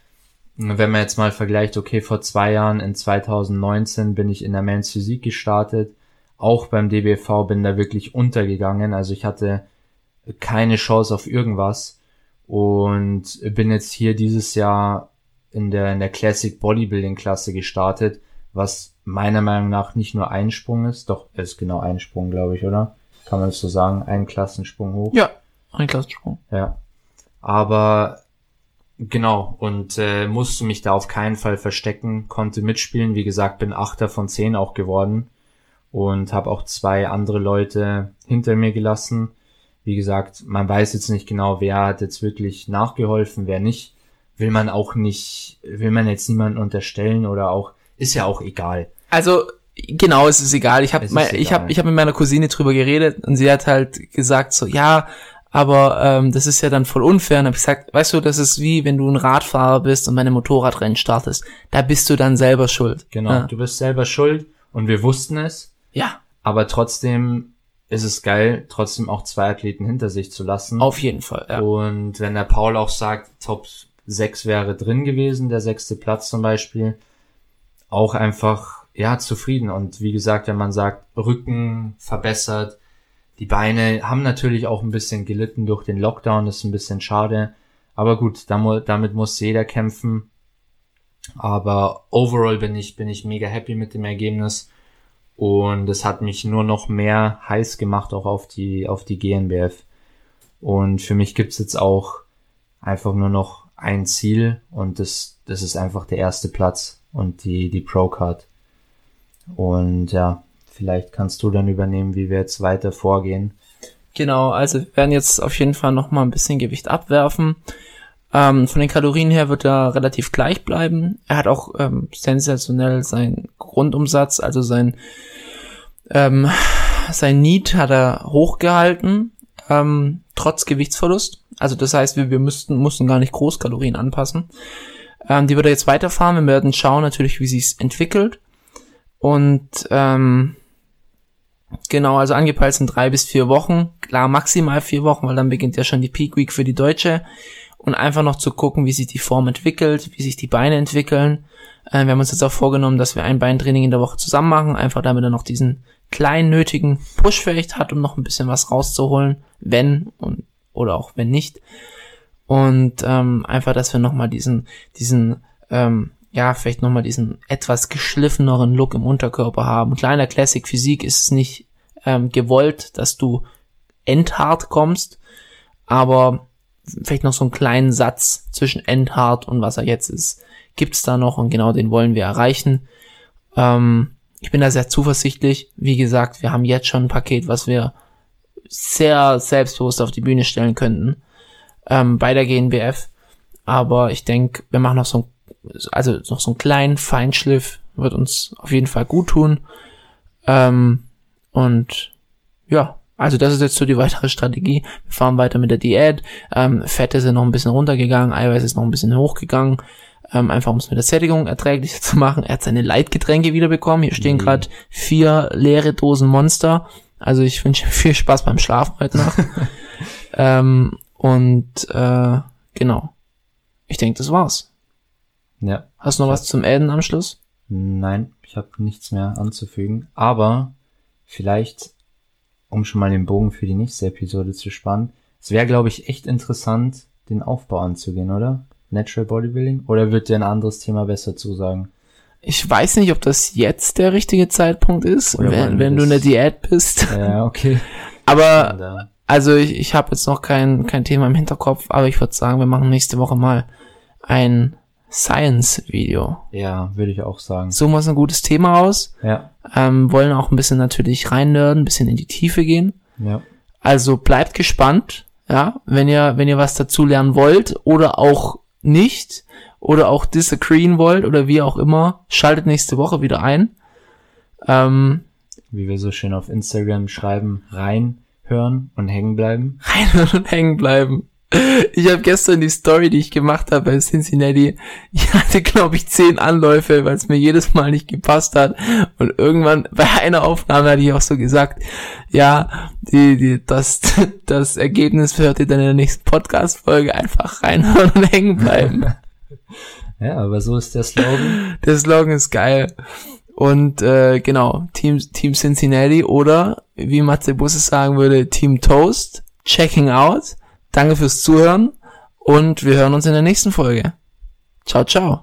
wenn man jetzt mal vergleicht, okay, vor zwei Jahren, in 2019 bin ich in der Men's Physik gestartet, auch beim DBV bin da wirklich untergegangen, also ich hatte keine Chance auf irgendwas und bin jetzt hier dieses Jahr in der, in der Classic Bodybuilding Klasse gestartet, was meiner Meinung nach nicht nur ein Sprung ist, doch ist genau ein Sprung, glaube ich, oder? Kann man das so sagen? Ein Klassensprung hoch. Ja, ein Klassensprung. Ja. Aber genau, und äh, musste mich da auf keinen Fall verstecken, konnte mitspielen. Wie gesagt, bin Achter von zehn auch geworden und habe auch zwei andere Leute hinter mir gelassen. Wie gesagt, man weiß jetzt nicht genau, wer hat jetzt wirklich nachgeholfen, wer nicht. Will man auch nicht, will man jetzt niemanden unterstellen oder auch, ist ja auch egal. Also genau, es ist egal. Ich habe ich habe ich habe mit meiner Cousine drüber geredet und sie hat halt gesagt so, ja, aber ähm, das ist ja dann voll unfair. Und hab ich gesagt, weißt du, das ist wie wenn du ein Radfahrer bist und meine Motorradrennen startest. Da bist du dann selber schuld. Genau, ja. du bist selber schuld und wir wussten es. Ja. Aber trotzdem ist es geil, trotzdem auch zwei Athleten hinter sich zu lassen. Auf jeden Fall, ja. Und wenn der Paul auch sagt, Top 6 wäre drin gewesen, der sechste Platz zum Beispiel, auch einfach, ja, zufrieden. Und wie gesagt, wenn man sagt, Rücken verbessert, die Beine haben natürlich auch ein bisschen gelitten durch den Lockdown, ist ein bisschen schade. Aber gut, damit muss jeder kämpfen. Aber overall bin ich, bin ich mega happy mit dem Ergebnis. Und es hat mich nur noch mehr heiß gemacht, auch auf die, auf die GNBF. Und für mich gibt's jetzt auch einfach nur noch ein Ziel und das, das ist einfach der erste Platz und die, die Pro-Card. Und ja, Vielleicht kannst du dann übernehmen, wie wir jetzt weiter vorgehen. Genau, also wir werden jetzt auf jeden Fall noch mal ein bisschen Gewicht abwerfen. Ähm, von den Kalorien her wird er relativ gleich bleiben. Er hat auch ähm, sensationell seinen Grundumsatz, also sein ähm, sein Need hat er hochgehalten, ähm, trotz Gewichtsverlust. Also das heißt, wir, wir müssten, mussten gar nicht Großkalorien anpassen. Ähm, die wird er jetzt weiterfahren. Wir werden schauen natürlich, wie sich's entwickelt. Und ähm, Genau, also angepeilt sind drei bis vier Wochen. Klar, maximal vier Wochen, weil dann beginnt ja schon die Peak Week für die Deutsche. Und einfach noch zu gucken, wie sich die Form entwickelt, wie sich die Beine entwickeln. Äh, wir haben uns jetzt auch vorgenommen, dass wir ein Beintraining in der Woche zusammen machen, einfach damit er noch diesen kleinen nötigen Push vielleicht hat, um noch ein bisschen was rauszuholen, wenn und oder auch wenn nicht. Und ähm, einfach, dass wir nochmal diesen, diesen, ähm, ja, vielleicht nochmal diesen etwas geschliffeneren Look im Unterkörper haben. Kleiner Classic Physik ist es nicht ähm, gewollt, dass du endhart kommst, aber vielleicht noch so einen kleinen Satz zwischen endhart und was er jetzt ist, gibt's da noch und genau den wollen wir erreichen. Ähm, ich bin da sehr zuversichtlich. Wie gesagt, wir haben jetzt schon ein Paket, was wir sehr selbstbewusst auf die Bühne stellen könnten ähm, bei der GNBF. Aber ich denke, wir machen noch so ein, also noch so einen kleinen Feinschliff wird uns auf jeden Fall gut tun. Ähm, und ja, also das ist jetzt so die weitere Strategie. Wir fahren weiter mit der Diät. Ähm, Fette sind noch ein bisschen runtergegangen, Eiweiß ist noch ein bisschen hochgegangen. Ähm, einfach um es mit der Sättigung erträglicher zu machen. Er hat seine Leitgetränke wieder bekommen. Hier stehen mhm. gerade vier leere Dosen Monster. Also ich wünsche viel Spaß beim Schlafen heute Nacht. ähm, und äh, genau. Ich denke, das war's. Ja. Hast du noch was zum Adden am Schluss? Nein, ich habe nichts mehr anzufügen. Aber vielleicht, um schon mal den Bogen für die nächste Episode zu spannen, es wäre, glaube ich, echt interessant, den Aufbau anzugehen, oder? Natural Bodybuilding? Oder wird dir ein anderes Thema besser zusagen? Ich weiß nicht, ob das jetzt der richtige Zeitpunkt ist, oder wenn, wenn du in der Diät bist. Ja, okay. aber, also ich, ich habe jetzt noch kein, kein Thema im Hinterkopf, aber ich würde sagen, wir machen nächste Woche mal ein Science-Video. Ja, würde ich auch sagen. Suchen wir ein gutes Thema aus. Ja. Ähm, wollen auch ein bisschen natürlich reinnörden, ein bisschen in die Tiefe gehen. Ja. Also bleibt gespannt, ja, wenn ihr, wenn ihr was dazu lernen wollt oder auch nicht oder auch disagreeen wollt oder wie auch immer, schaltet nächste Woche wieder ein. Ähm, wie wir so schön auf Instagram schreiben, reinhören und hängen bleiben. Reinhören und hängen bleiben. Ich habe gestern die Story, die ich gemacht habe bei Cincinnati, ich hatte, glaube ich, zehn Anläufe, weil es mir jedes Mal nicht gepasst hat. Und irgendwann bei einer Aufnahme hatte ich auch so gesagt, ja, die, die, das, das Ergebnis hört ihr dann in der nächsten Podcast-Folge einfach reinhören und hängen bleiben. Ja, aber so ist der Slogan. Der Slogan ist geil. Und äh, genau, Team, Team Cincinnati oder wie Matze Busse sagen würde, Team Toast, checking out. Danke fürs Zuhören und wir hören uns in der nächsten Folge. Ciao, ciao.